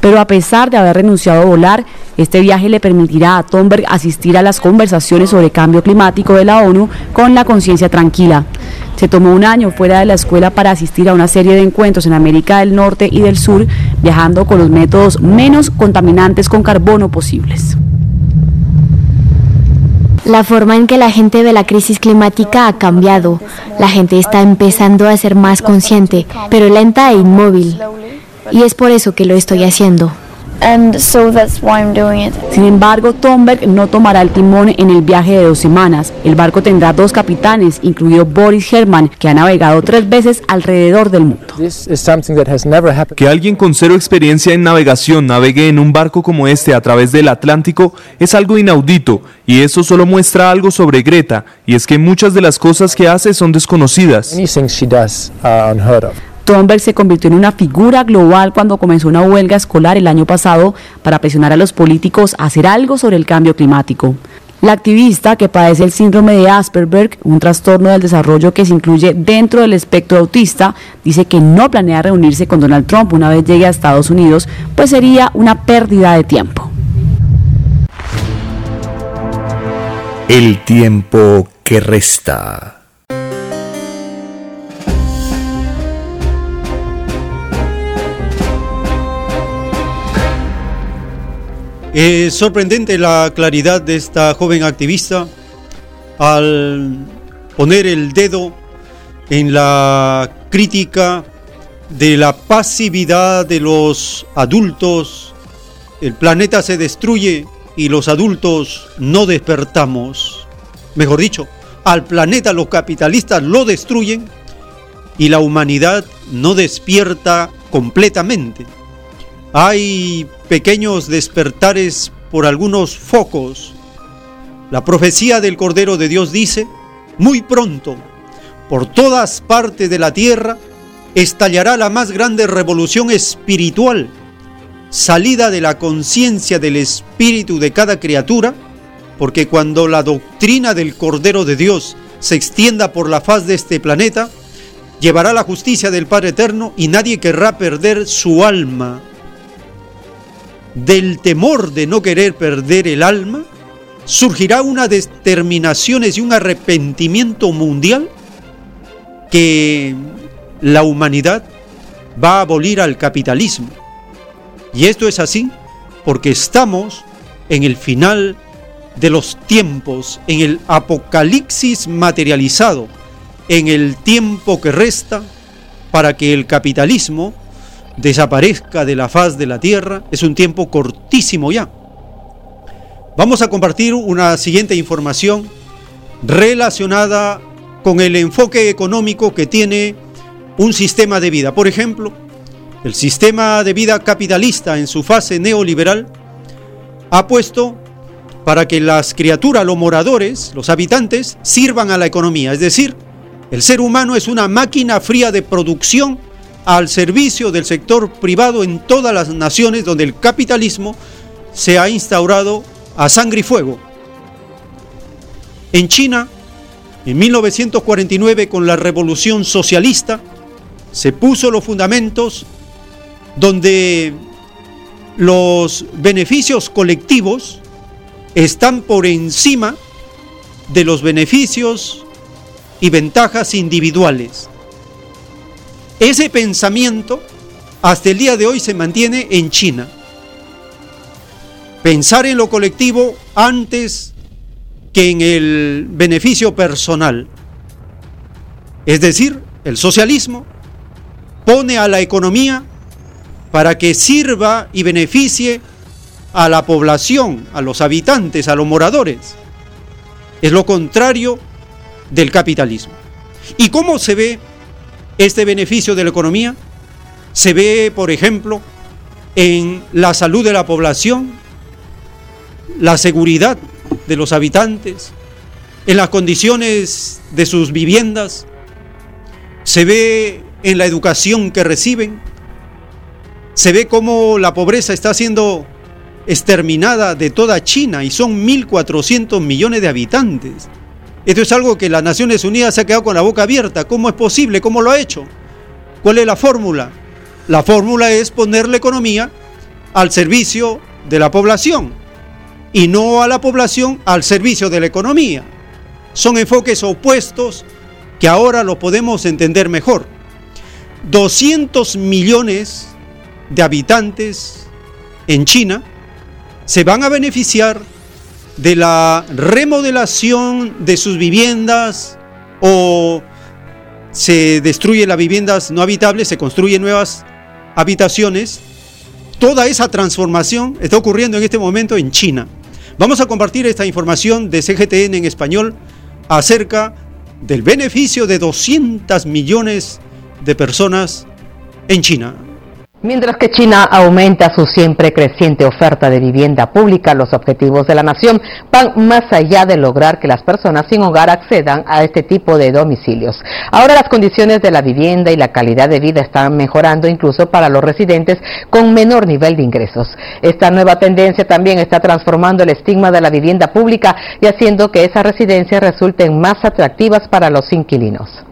Pero a pesar de haber renunciado a volar, este viaje le permitirá a Thunberg asistir a las conversaciones sobre cambio climático de la ONU con la conciencia tranquila. Se tomó un año fuera de la escuela para asistir a una serie de encuentros en América del Norte y del Sur, viajando con los métodos menos contaminantes con carbono posibles. La forma en que la gente ve la crisis climática ha cambiado. La gente está empezando a ser más consciente, pero lenta e inmóvil. Y es por eso que lo estoy haciendo. Sin embargo, Thunberg no tomará el timón en el viaje de dos semanas. El barco tendrá dos capitanes, incluido Boris Herman, que ha navegado tres veces alrededor del mundo. Que alguien con cero experiencia en navegación navegue en un barco como este a través del Atlántico es algo inaudito, y eso solo muestra algo sobre Greta, y es que muchas de las cosas que hace son desconocidas. Thunberg se convirtió en una figura global cuando comenzó una huelga escolar el año pasado para presionar a los políticos a hacer algo sobre el cambio climático. La activista, que padece el síndrome de Asperger, un trastorno del desarrollo que se incluye dentro del espectro autista, dice que no planea reunirse con Donald Trump una vez llegue a Estados Unidos, pues sería una pérdida de tiempo. El tiempo que resta. Es sorprendente la claridad de esta joven activista al poner el dedo en la crítica de la pasividad de los adultos. El planeta se destruye y los adultos no despertamos. Mejor dicho, al planeta los capitalistas lo destruyen y la humanidad no despierta completamente. Hay pequeños despertares por algunos focos. La profecía del Cordero de Dios dice, muy pronto, por todas partes de la tierra, estallará la más grande revolución espiritual, salida de la conciencia del espíritu de cada criatura, porque cuando la doctrina del Cordero de Dios se extienda por la faz de este planeta, llevará la justicia del Padre Eterno y nadie querrá perder su alma del temor de no querer perder el alma, surgirá una determinación y un arrepentimiento mundial que la humanidad va a abolir al capitalismo. Y esto es así porque estamos en el final de los tiempos, en el apocalipsis materializado, en el tiempo que resta para que el capitalismo desaparezca de la faz de la tierra. Es un tiempo cortísimo ya. Vamos a compartir una siguiente información relacionada con el enfoque económico que tiene un sistema de vida. Por ejemplo, el sistema de vida capitalista en su fase neoliberal ha puesto para que las criaturas, los moradores, los habitantes, sirvan a la economía. Es decir, el ser humano es una máquina fría de producción al servicio del sector privado en todas las naciones donde el capitalismo se ha instaurado a sangre y fuego. En China, en 1949, con la revolución socialista, se puso los fundamentos donde los beneficios colectivos están por encima de los beneficios y ventajas individuales. Ese pensamiento hasta el día de hoy se mantiene en China. Pensar en lo colectivo antes que en el beneficio personal. Es decir, el socialismo pone a la economía para que sirva y beneficie a la población, a los habitantes, a los moradores. Es lo contrario del capitalismo. ¿Y cómo se ve este beneficio de la economía se ve, por ejemplo, en la salud de la población, la seguridad de los habitantes, en las condiciones de sus viviendas, se ve en la educación que reciben, Se ve cómo la pobreza está siendo exterminada de toda China y son 1.400 millones de habitantes. Esto es algo que las Naciones Unidas se ha quedado con la boca abierta. ¿Cómo es posible? ¿Cómo lo ha hecho? ¿Cuál es la fórmula? La fórmula es poner la economía al servicio de la población y no a la población al servicio de la economía. Son enfoques opuestos que ahora lo podemos entender mejor. 200 millones de habitantes en China se van a beneficiar de la remodelación de sus viviendas o se destruyen las viviendas no habitables, se construyen nuevas habitaciones. Toda esa transformación está ocurriendo en este momento en China. Vamos a compartir esta información de CGTN en español acerca del beneficio de 200 millones de personas en China. Mientras que China aumenta su siempre creciente oferta de vivienda pública, los objetivos de la nación van más allá de lograr que las personas sin hogar accedan a este tipo de domicilios. Ahora las condiciones de la vivienda y la calidad de vida están mejorando incluso para los residentes con menor nivel de ingresos. Esta nueva tendencia también está transformando el estigma de la vivienda pública y haciendo que esas residencias resulten más atractivas para los inquilinos.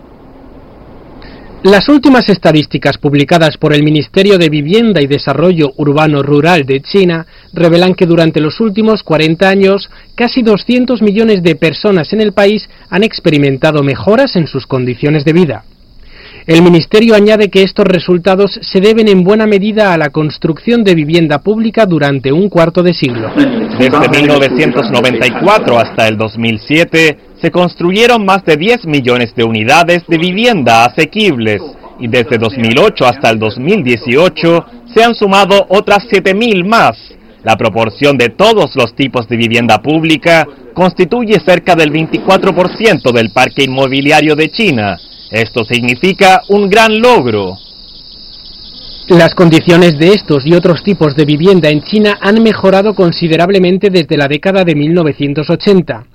Las últimas estadísticas publicadas por el Ministerio de Vivienda y Desarrollo Urbano Rural de China revelan que durante los últimos 40 años casi 200 millones de personas en el país han experimentado mejoras en sus condiciones de vida. El Ministerio añade que estos resultados se deben en buena medida a la construcción de vivienda pública durante un cuarto de siglo. Desde 1994 hasta el 2007 se construyeron más de 10 millones de unidades de vivienda asequibles y desde 2008 hasta el 2018 se han sumado otras 7.000 más. La proporción de todos los tipos de vivienda pública constituye cerca del 24% del parque inmobiliario de China esto significa un gran logro. Las condiciones de estos y otros tipos de vivienda en China han mejorado considerablemente desde la década de 1980.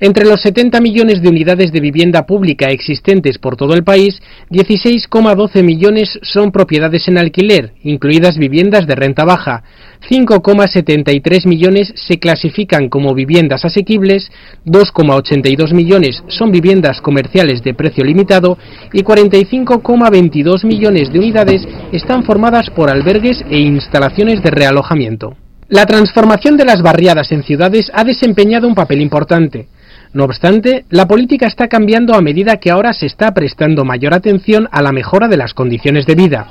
Entre los 70 millones de unidades de vivienda pública existentes por todo el país, 16,12 millones son propiedades en alquiler, incluidas viviendas de renta baja, 5,73 millones se clasifican como viviendas asequibles, 2,82 millones son viviendas comerciales de precio limitado y 45,22 millones de unidades están formadas por albergues e instalaciones de realojamiento. La transformación de las barriadas en ciudades ha desempeñado un papel importante. No obstante, la política está cambiando a medida que ahora se está prestando mayor atención a la mejora de las condiciones de vida.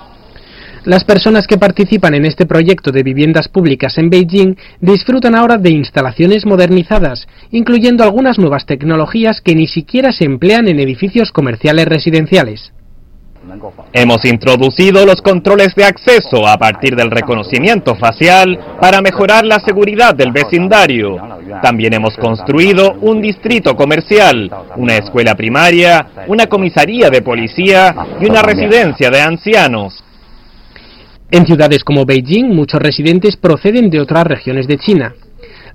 Las personas que participan en este proyecto de viviendas públicas en Beijing disfrutan ahora de instalaciones modernizadas, incluyendo algunas nuevas tecnologías que ni siquiera se emplean en edificios comerciales residenciales. Hemos introducido los controles de acceso a partir del reconocimiento facial para mejorar la seguridad del vecindario. También hemos construido un distrito comercial, una escuela primaria, una comisaría de policía y una residencia de ancianos. En ciudades como Beijing, muchos residentes proceden de otras regiones de China.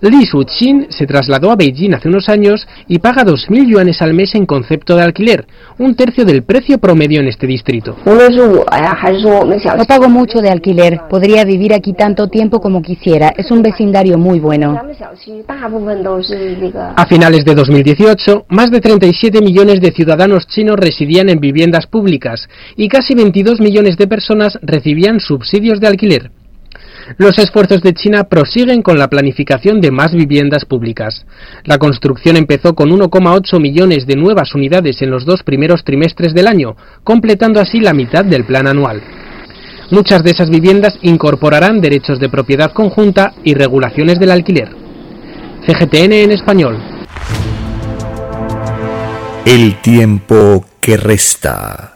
Li Shuqin se trasladó a Beijing hace unos años y paga 2.000 yuanes al mes en concepto de alquiler, un tercio del precio promedio en este distrito. No pago mucho de alquiler, podría vivir aquí tanto tiempo como quisiera, es un vecindario muy bueno. A finales de 2018, más de 37 millones de ciudadanos chinos residían en viviendas públicas y casi 22 millones de personas recibían subsidios de alquiler. Los esfuerzos de China prosiguen con la planificación de más viviendas públicas. La construcción empezó con 1,8 millones de nuevas unidades en los dos primeros trimestres del año, completando así la mitad del plan anual. Muchas de esas viviendas incorporarán derechos de propiedad conjunta y regulaciones del alquiler. CGTN en español. El tiempo que resta.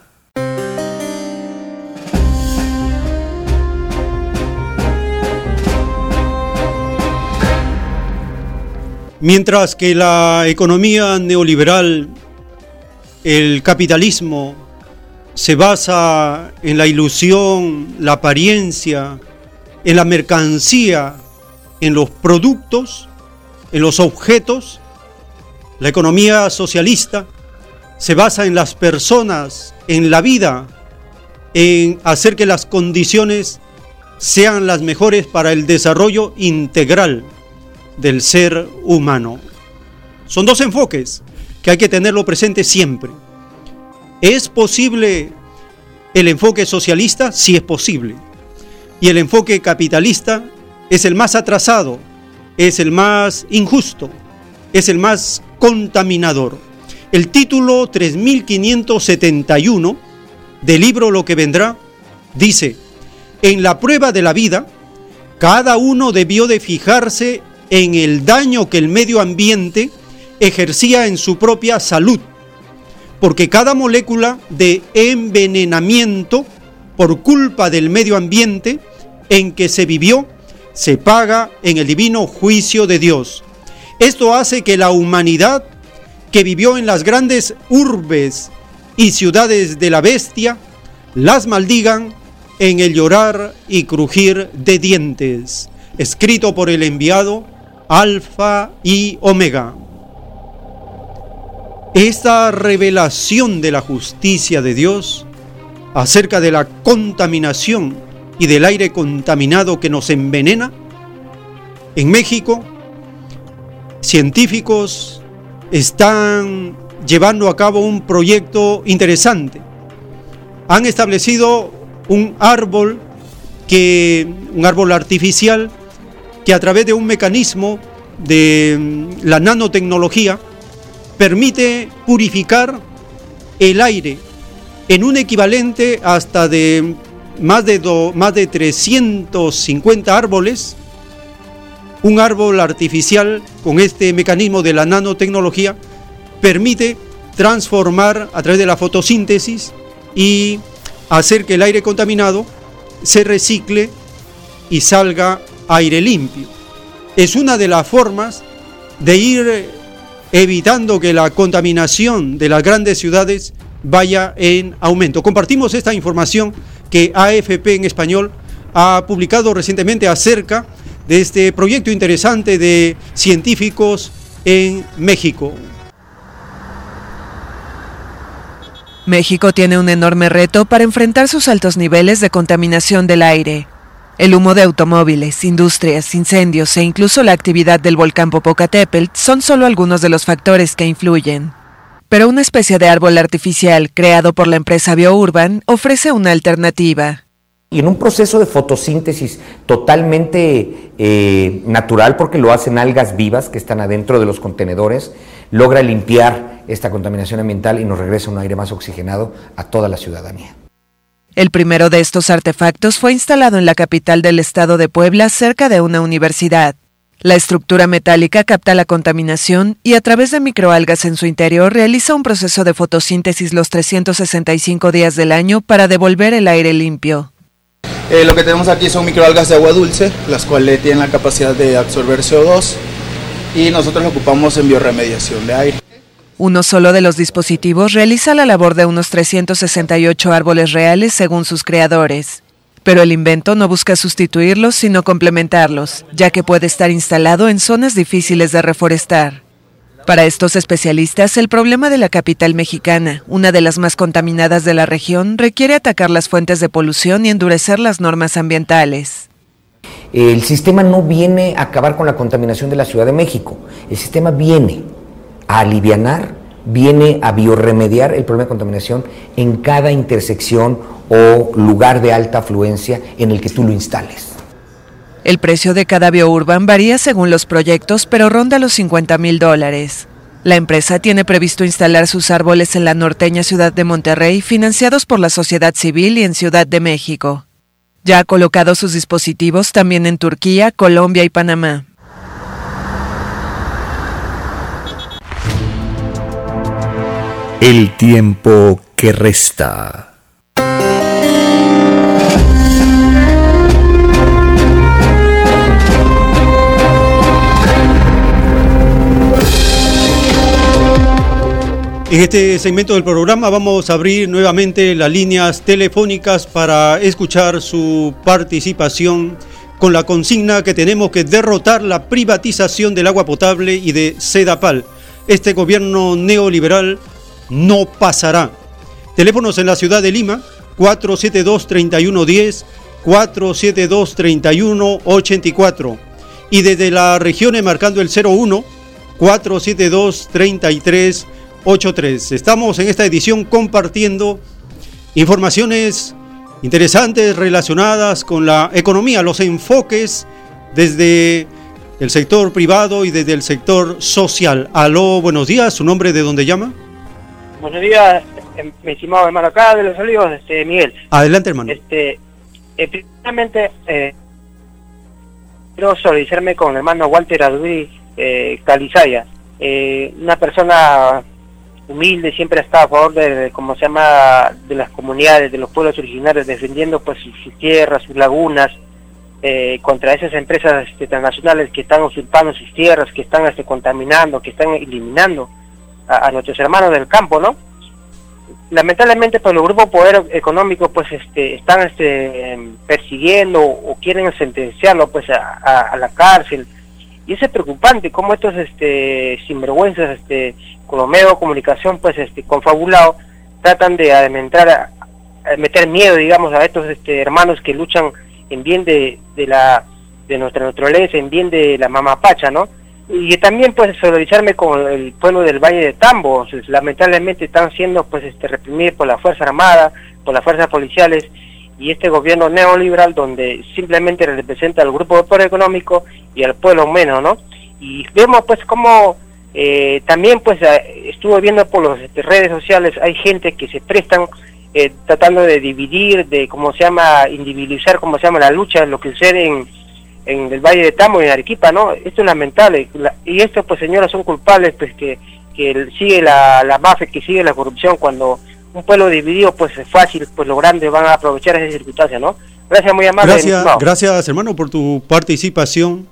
Mientras que la economía neoliberal, el capitalismo, se basa en la ilusión, la apariencia, en la mercancía, en los productos, en los objetos, la economía socialista se basa en las personas, en la vida, en hacer que las condiciones sean las mejores para el desarrollo integral del ser humano. Son dos enfoques que hay que tenerlo presente siempre. ¿Es posible el enfoque socialista? Sí es posible. Y el enfoque capitalista es el más atrasado, es el más injusto, es el más contaminador. El título 3571 del libro Lo que vendrá dice, en la prueba de la vida, cada uno debió de fijarse en el daño que el medio ambiente ejercía en su propia salud, porque cada molécula de envenenamiento por culpa del medio ambiente en que se vivió se paga en el divino juicio de Dios. Esto hace que la humanidad que vivió en las grandes urbes y ciudades de la bestia las maldigan en el llorar y crujir de dientes, escrito por el enviado Alfa y Omega. Esta revelación de la justicia de Dios acerca de la contaminación y del aire contaminado que nos envenena, en México, científicos están llevando a cabo un proyecto interesante. Han establecido un árbol que un árbol artificial que a través de un mecanismo de mm, la nanotecnología permite purificar el aire en un equivalente hasta de más de, más de 350 árboles, un árbol artificial con este mecanismo de la nanotecnología permite transformar a través de la fotosíntesis y hacer que el aire contaminado se recicle y salga aire limpio. Es una de las formas de ir evitando que la contaminación de las grandes ciudades vaya en aumento. Compartimos esta información que AFP en español ha publicado recientemente acerca de este proyecto interesante de científicos en México. México tiene un enorme reto para enfrentar sus altos niveles de contaminación del aire. El humo de automóviles, industrias, incendios e incluso la actividad del volcán Popocatépetl son solo algunos de los factores que influyen. Pero una especie de árbol artificial creado por la empresa BioUrban ofrece una alternativa. Y en un proceso de fotosíntesis totalmente eh, natural, porque lo hacen algas vivas que están adentro de los contenedores, logra limpiar esta contaminación ambiental y nos regresa un aire más oxigenado a toda la ciudadanía. El primero de estos artefactos fue instalado en la capital del estado de Puebla, cerca de una universidad. La estructura metálica capta la contaminación y a través de microalgas en su interior realiza un proceso de fotosíntesis los 365 días del año para devolver el aire limpio. Eh, lo que tenemos aquí son microalgas de agua dulce, las cuales tienen la capacidad de absorber CO2 y nosotros lo ocupamos en bioremediación de aire. Uno solo de los dispositivos realiza la labor de unos 368 árboles reales según sus creadores. Pero el invento no busca sustituirlos, sino complementarlos, ya que puede estar instalado en zonas difíciles de reforestar. Para estos especialistas, el problema de la capital mexicana, una de las más contaminadas de la región, requiere atacar las fuentes de polución y endurecer las normas ambientales. El sistema no viene a acabar con la contaminación de la Ciudad de México, el sistema viene a alivianar, viene a bioremediar el problema de contaminación en cada intersección o lugar de alta afluencia en el que tú lo instales. El precio de cada biourban varía según los proyectos, pero ronda los 50 mil dólares. La empresa tiene previsto instalar sus árboles en la norteña ciudad de Monterrey, financiados por la sociedad civil y en Ciudad de México. Ya ha colocado sus dispositivos también en Turquía, Colombia y Panamá. El tiempo que resta. En este segmento del programa vamos a abrir nuevamente las líneas telefónicas para escuchar su participación con la consigna que tenemos que derrotar la privatización del agua potable y de Sedapal. Este gobierno neoliberal no pasará. Teléfonos en la ciudad de Lima, 472-3110, 472-3184 y desde la región marcando el 01 472-3383. Estamos en esta edición compartiendo informaciones interesantes relacionadas con la economía, los enfoques desde el sector privado y desde el sector social. Aló, buenos días, ¿su nombre de dónde llama? Buenos días, em, mi estimado hermano acá de los olivos, este, Miguel. Adelante, hermano. Este, eh, primeramente, eh, quiero solidarizarme con el hermano Walter Aduri eh, Calizaya, eh, una persona humilde, siempre ha estado a favor de, como se llama, de las comunidades, de los pueblos originarios, defendiendo pues sus, tierras, sus lagunas, eh, contra esas empresas este, transnacionales que están usurpando sus tierras, que están este, contaminando, que están eliminando a, nuestros hermanos del campo, ¿no? Lamentablemente, pues los grupos poder económico pues este, están este, persiguiendo o quieren sentenciarlo pues a, la cárcel, y es preocupante cómo estos este sinvergüenzas este con los medios de comunicación pues este confabulados tratan de alimentar a, meter miedo digamos a estos este hermanos que luchan en bien de, de la de nuestra naturaleza en bien de la mamapacha no y también pues solidarizarme con el pueblo del Valle de Tambo. Lamentablemente están siendo pues este reprimidos por la fuerza armada por las fuerzas policiales y este gobierno neoliberal donde simplemente representa al grupo de poder económico y al pueblo menos, ¿no? Y vemos pues como eh, también pues estuvo viendo por las este, redes sociales, hay gente que se prestan eh, tratando de dividir, de cómo se llama, individualizar, cómo se llama la lucha, lo que sucede en, en el Valle de Tamo y en Arequipa, ¿no? Esto es lamentable. y estos pues señoras son culpables pues que, que sigue la, la mafia, que sigue la corrupción cuando un pueblo dividido pues es fácil, pues los grandes van a aprovechar esa circunstancia, ¿no? Gracias, muy amable. Gracias, gracias hermano por tu participación.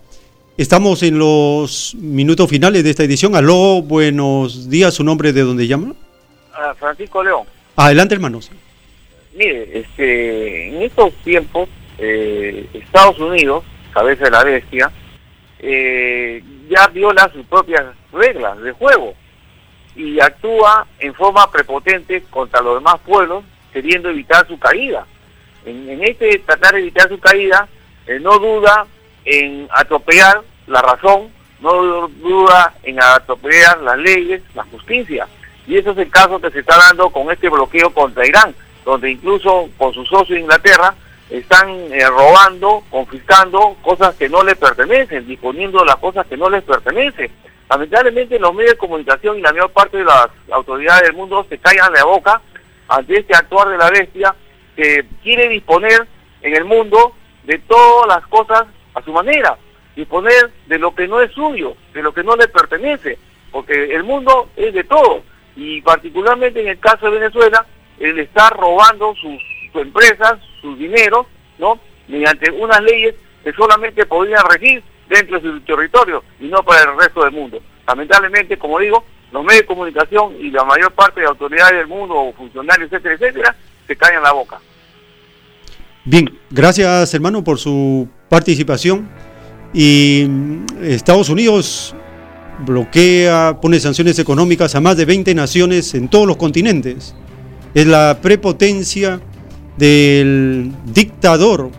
Estamos en los minutos finales de esta edición. Aló, buenos días, ¿su nombre de dónde llama? Francisco León. Adelante, hermanos. Mire, este, en estos tiempos, eh, Estados Unidos, cabeza de la bestia, eh, ya viola sus propias reglas de juego y actúa en forma prepotente contra los demás pueblos, queriendo evitar su caída. En, este tratar de evitar su caída, eh, no duda en atropellar la razón, no duda en atropellar las leyes, la justicia. Y ese es el caso que se está dando con este bloqueo contra Irán, donde incluso con su socio Inglaterra están eh, robando, confiscando cosas que no les pertenecen, disponiendo las cosas que no les pertenecen. Lamentablemente los medios de comunicación y la mayor parte de las autoridades del mundo se callan la boca ante este actuar de la bestia que quiere disponer en el mundo de todas las cosas a su manera, disponer de lo que no es suyo, de lo que no le pertenece, porque el mundo es de todos y particularmente en el caso de Venezuela, él está robando sus, empresas, sus dineros, ¿no? Mediante unas leyes que solamente podrían regir dentro de su territorio y no para el resto del mundo. Lamentablemente, como digo, los medios de comunicación y la mayor parte de autoridades del mundo, o funcionarios, etcétera, etcétera, se callan la boca. Bien, gracias hermano por su participación. Y mm, Estados Unidos bloquea, pone sanciones económicas a más de 20 naciones en todos los continentes. Es la prepotencia del dictador,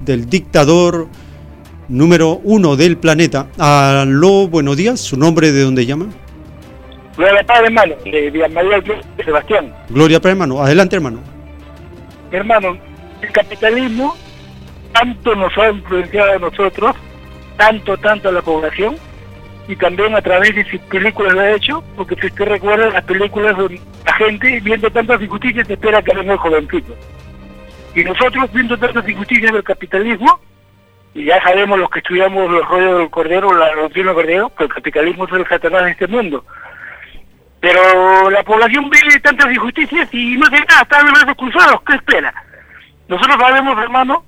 del dictador número uno del planeta. Aló, buenos días, ¿su nombre de dónde llama? Gloria Padre, hermano, de María Sebastián. Gloria Padre, hermano, adelante, hermano. Hermano, el capitalismo tanto nos ha influenciado a nosotros, tanto, tanto a la población, y también a través de sus películas lo ha hecho, porque si usted recuerda las películas donde la gente viendo tantas injusticias espera que venga el jovencito. Y nosotros viendo tantas injusticias del capitalismo, y ya sabemos los que estudiamos los rollos del Cordero, la doctrina del Cordero, que el capitalismo es el satanás de este mundo. Pero la población vive tantas injusticias y no sé nada, están los brazos cruzados, ¿qué espera? Nosotros sabemos, hermano,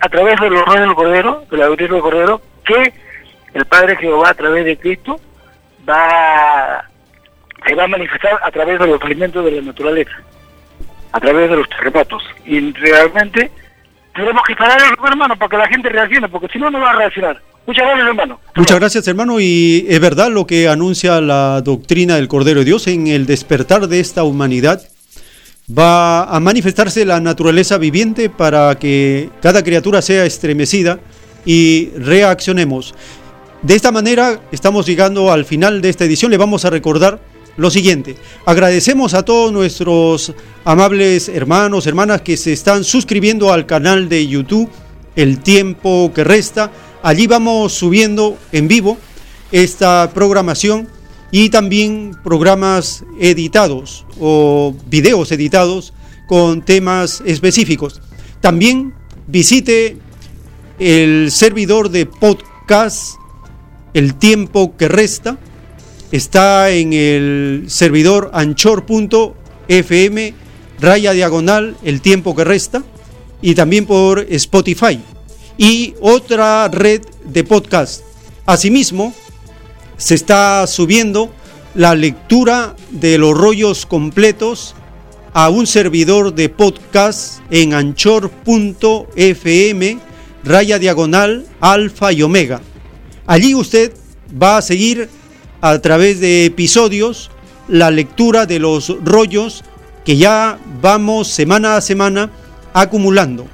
a través de los rollos del Cordero, de la doctrina del Cordero, que el Padre Jehová a través de Cristo va se va a manifestar a través de los alimentos de la naturaleza, a través de los terremotos. Y realmente tenemos que parar hermano, para que la gente reaccione, porque si no, no va a reaccionar. Muchas gracias, hermano. Muchas gracias, hermano. Y es verdad lo que anuncia la doctrina del Cordero de Dios en el despertar de esta humanidad. va a manifestarse la naturaleza viviente para que cada criatura sea estremecida y reaccionemos. De esta manera estamos llegando al final de esta edición. Le vamos a recordar lo siguiente. Agradecemos a todos nuestros amables hermanos, hermanas que se están suscribiendo al canal de YouTube El tiempo que resta. Allí vamos subiendo en vivo esta programación y también programas editados o videos editados con temas específicos. También visite el servidor de podcast el tiempo que resta está en el servidor anchor.fm raya diagonal el tiempo que resta y también por Spotify y otra red de podcast. Asimismo, se está subiendo la lectura de los rollos completos a un servidor de podcast en anchor.fm raya diagonal alfa y omega. Allí usted va a seguir a través de episodios la lectura de los rollos que ya vamos semana a semana acumulando.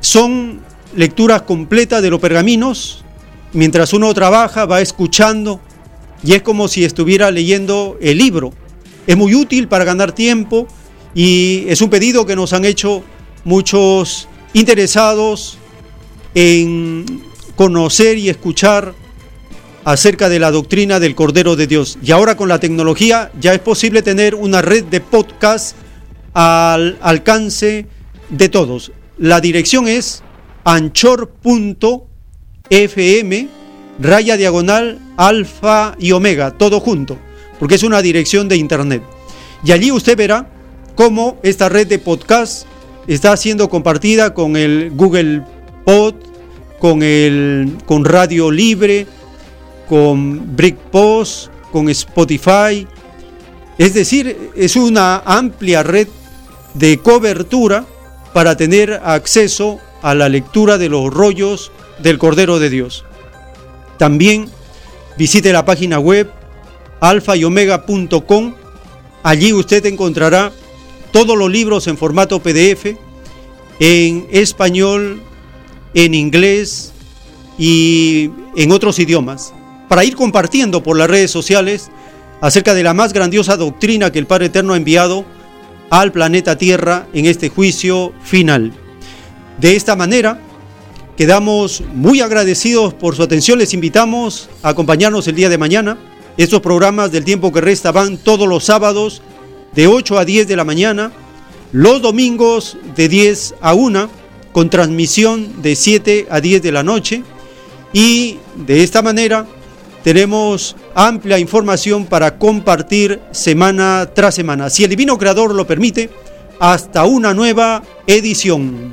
Son lecturas completas de los pergaminos. Mientras uno trabaja, va escuchando y es como si estuviera leyendo el libro. Es muy útil para ganar tiempo y es un pedido que nos han hecho muchos interesados en conocer y escuchar acerca de la doctrina del Cordero de Dios. Y ahora con la tecnología ya es posible tener una red de podcast al alcance de todos. La dirección es anchor.fm raya diagonal alfa y omega, todo junto, porque es una dirección de internet. Y allí usted verá cómo esta red de podcast está siendo compartida con el Google Pod, con, el, con Radio Libre, con Post, con Spotify. Es decir, es una amplia red de cobertura para tener acceso a la lectura de los rollos del Cordero de Dios. También visite la página web alfa y omega.com. Allí usted encontrará todos los libros en formato PDF, en español, en inglés y en otros idiomas, para ir compartiendo por las redes sociales acerca de la más grandiosa doctrina que el Padre Eterno ha enviado al planeta Tierra en este juicio final. De esta manera, quedamos muy agradecidos por su atención. Les invitamos a acompañarnos el día de mañana. Estos programas del tiempo que resta van todos los sábados de 8 a 10 de la mañana, los domingos de 10 a 1 con transmisión de 7 a 10 de la noche y de esta manera tenemos amplia información para compartir semana tras semana. Si el Divino Creador lo permite, hasta una nueva edición.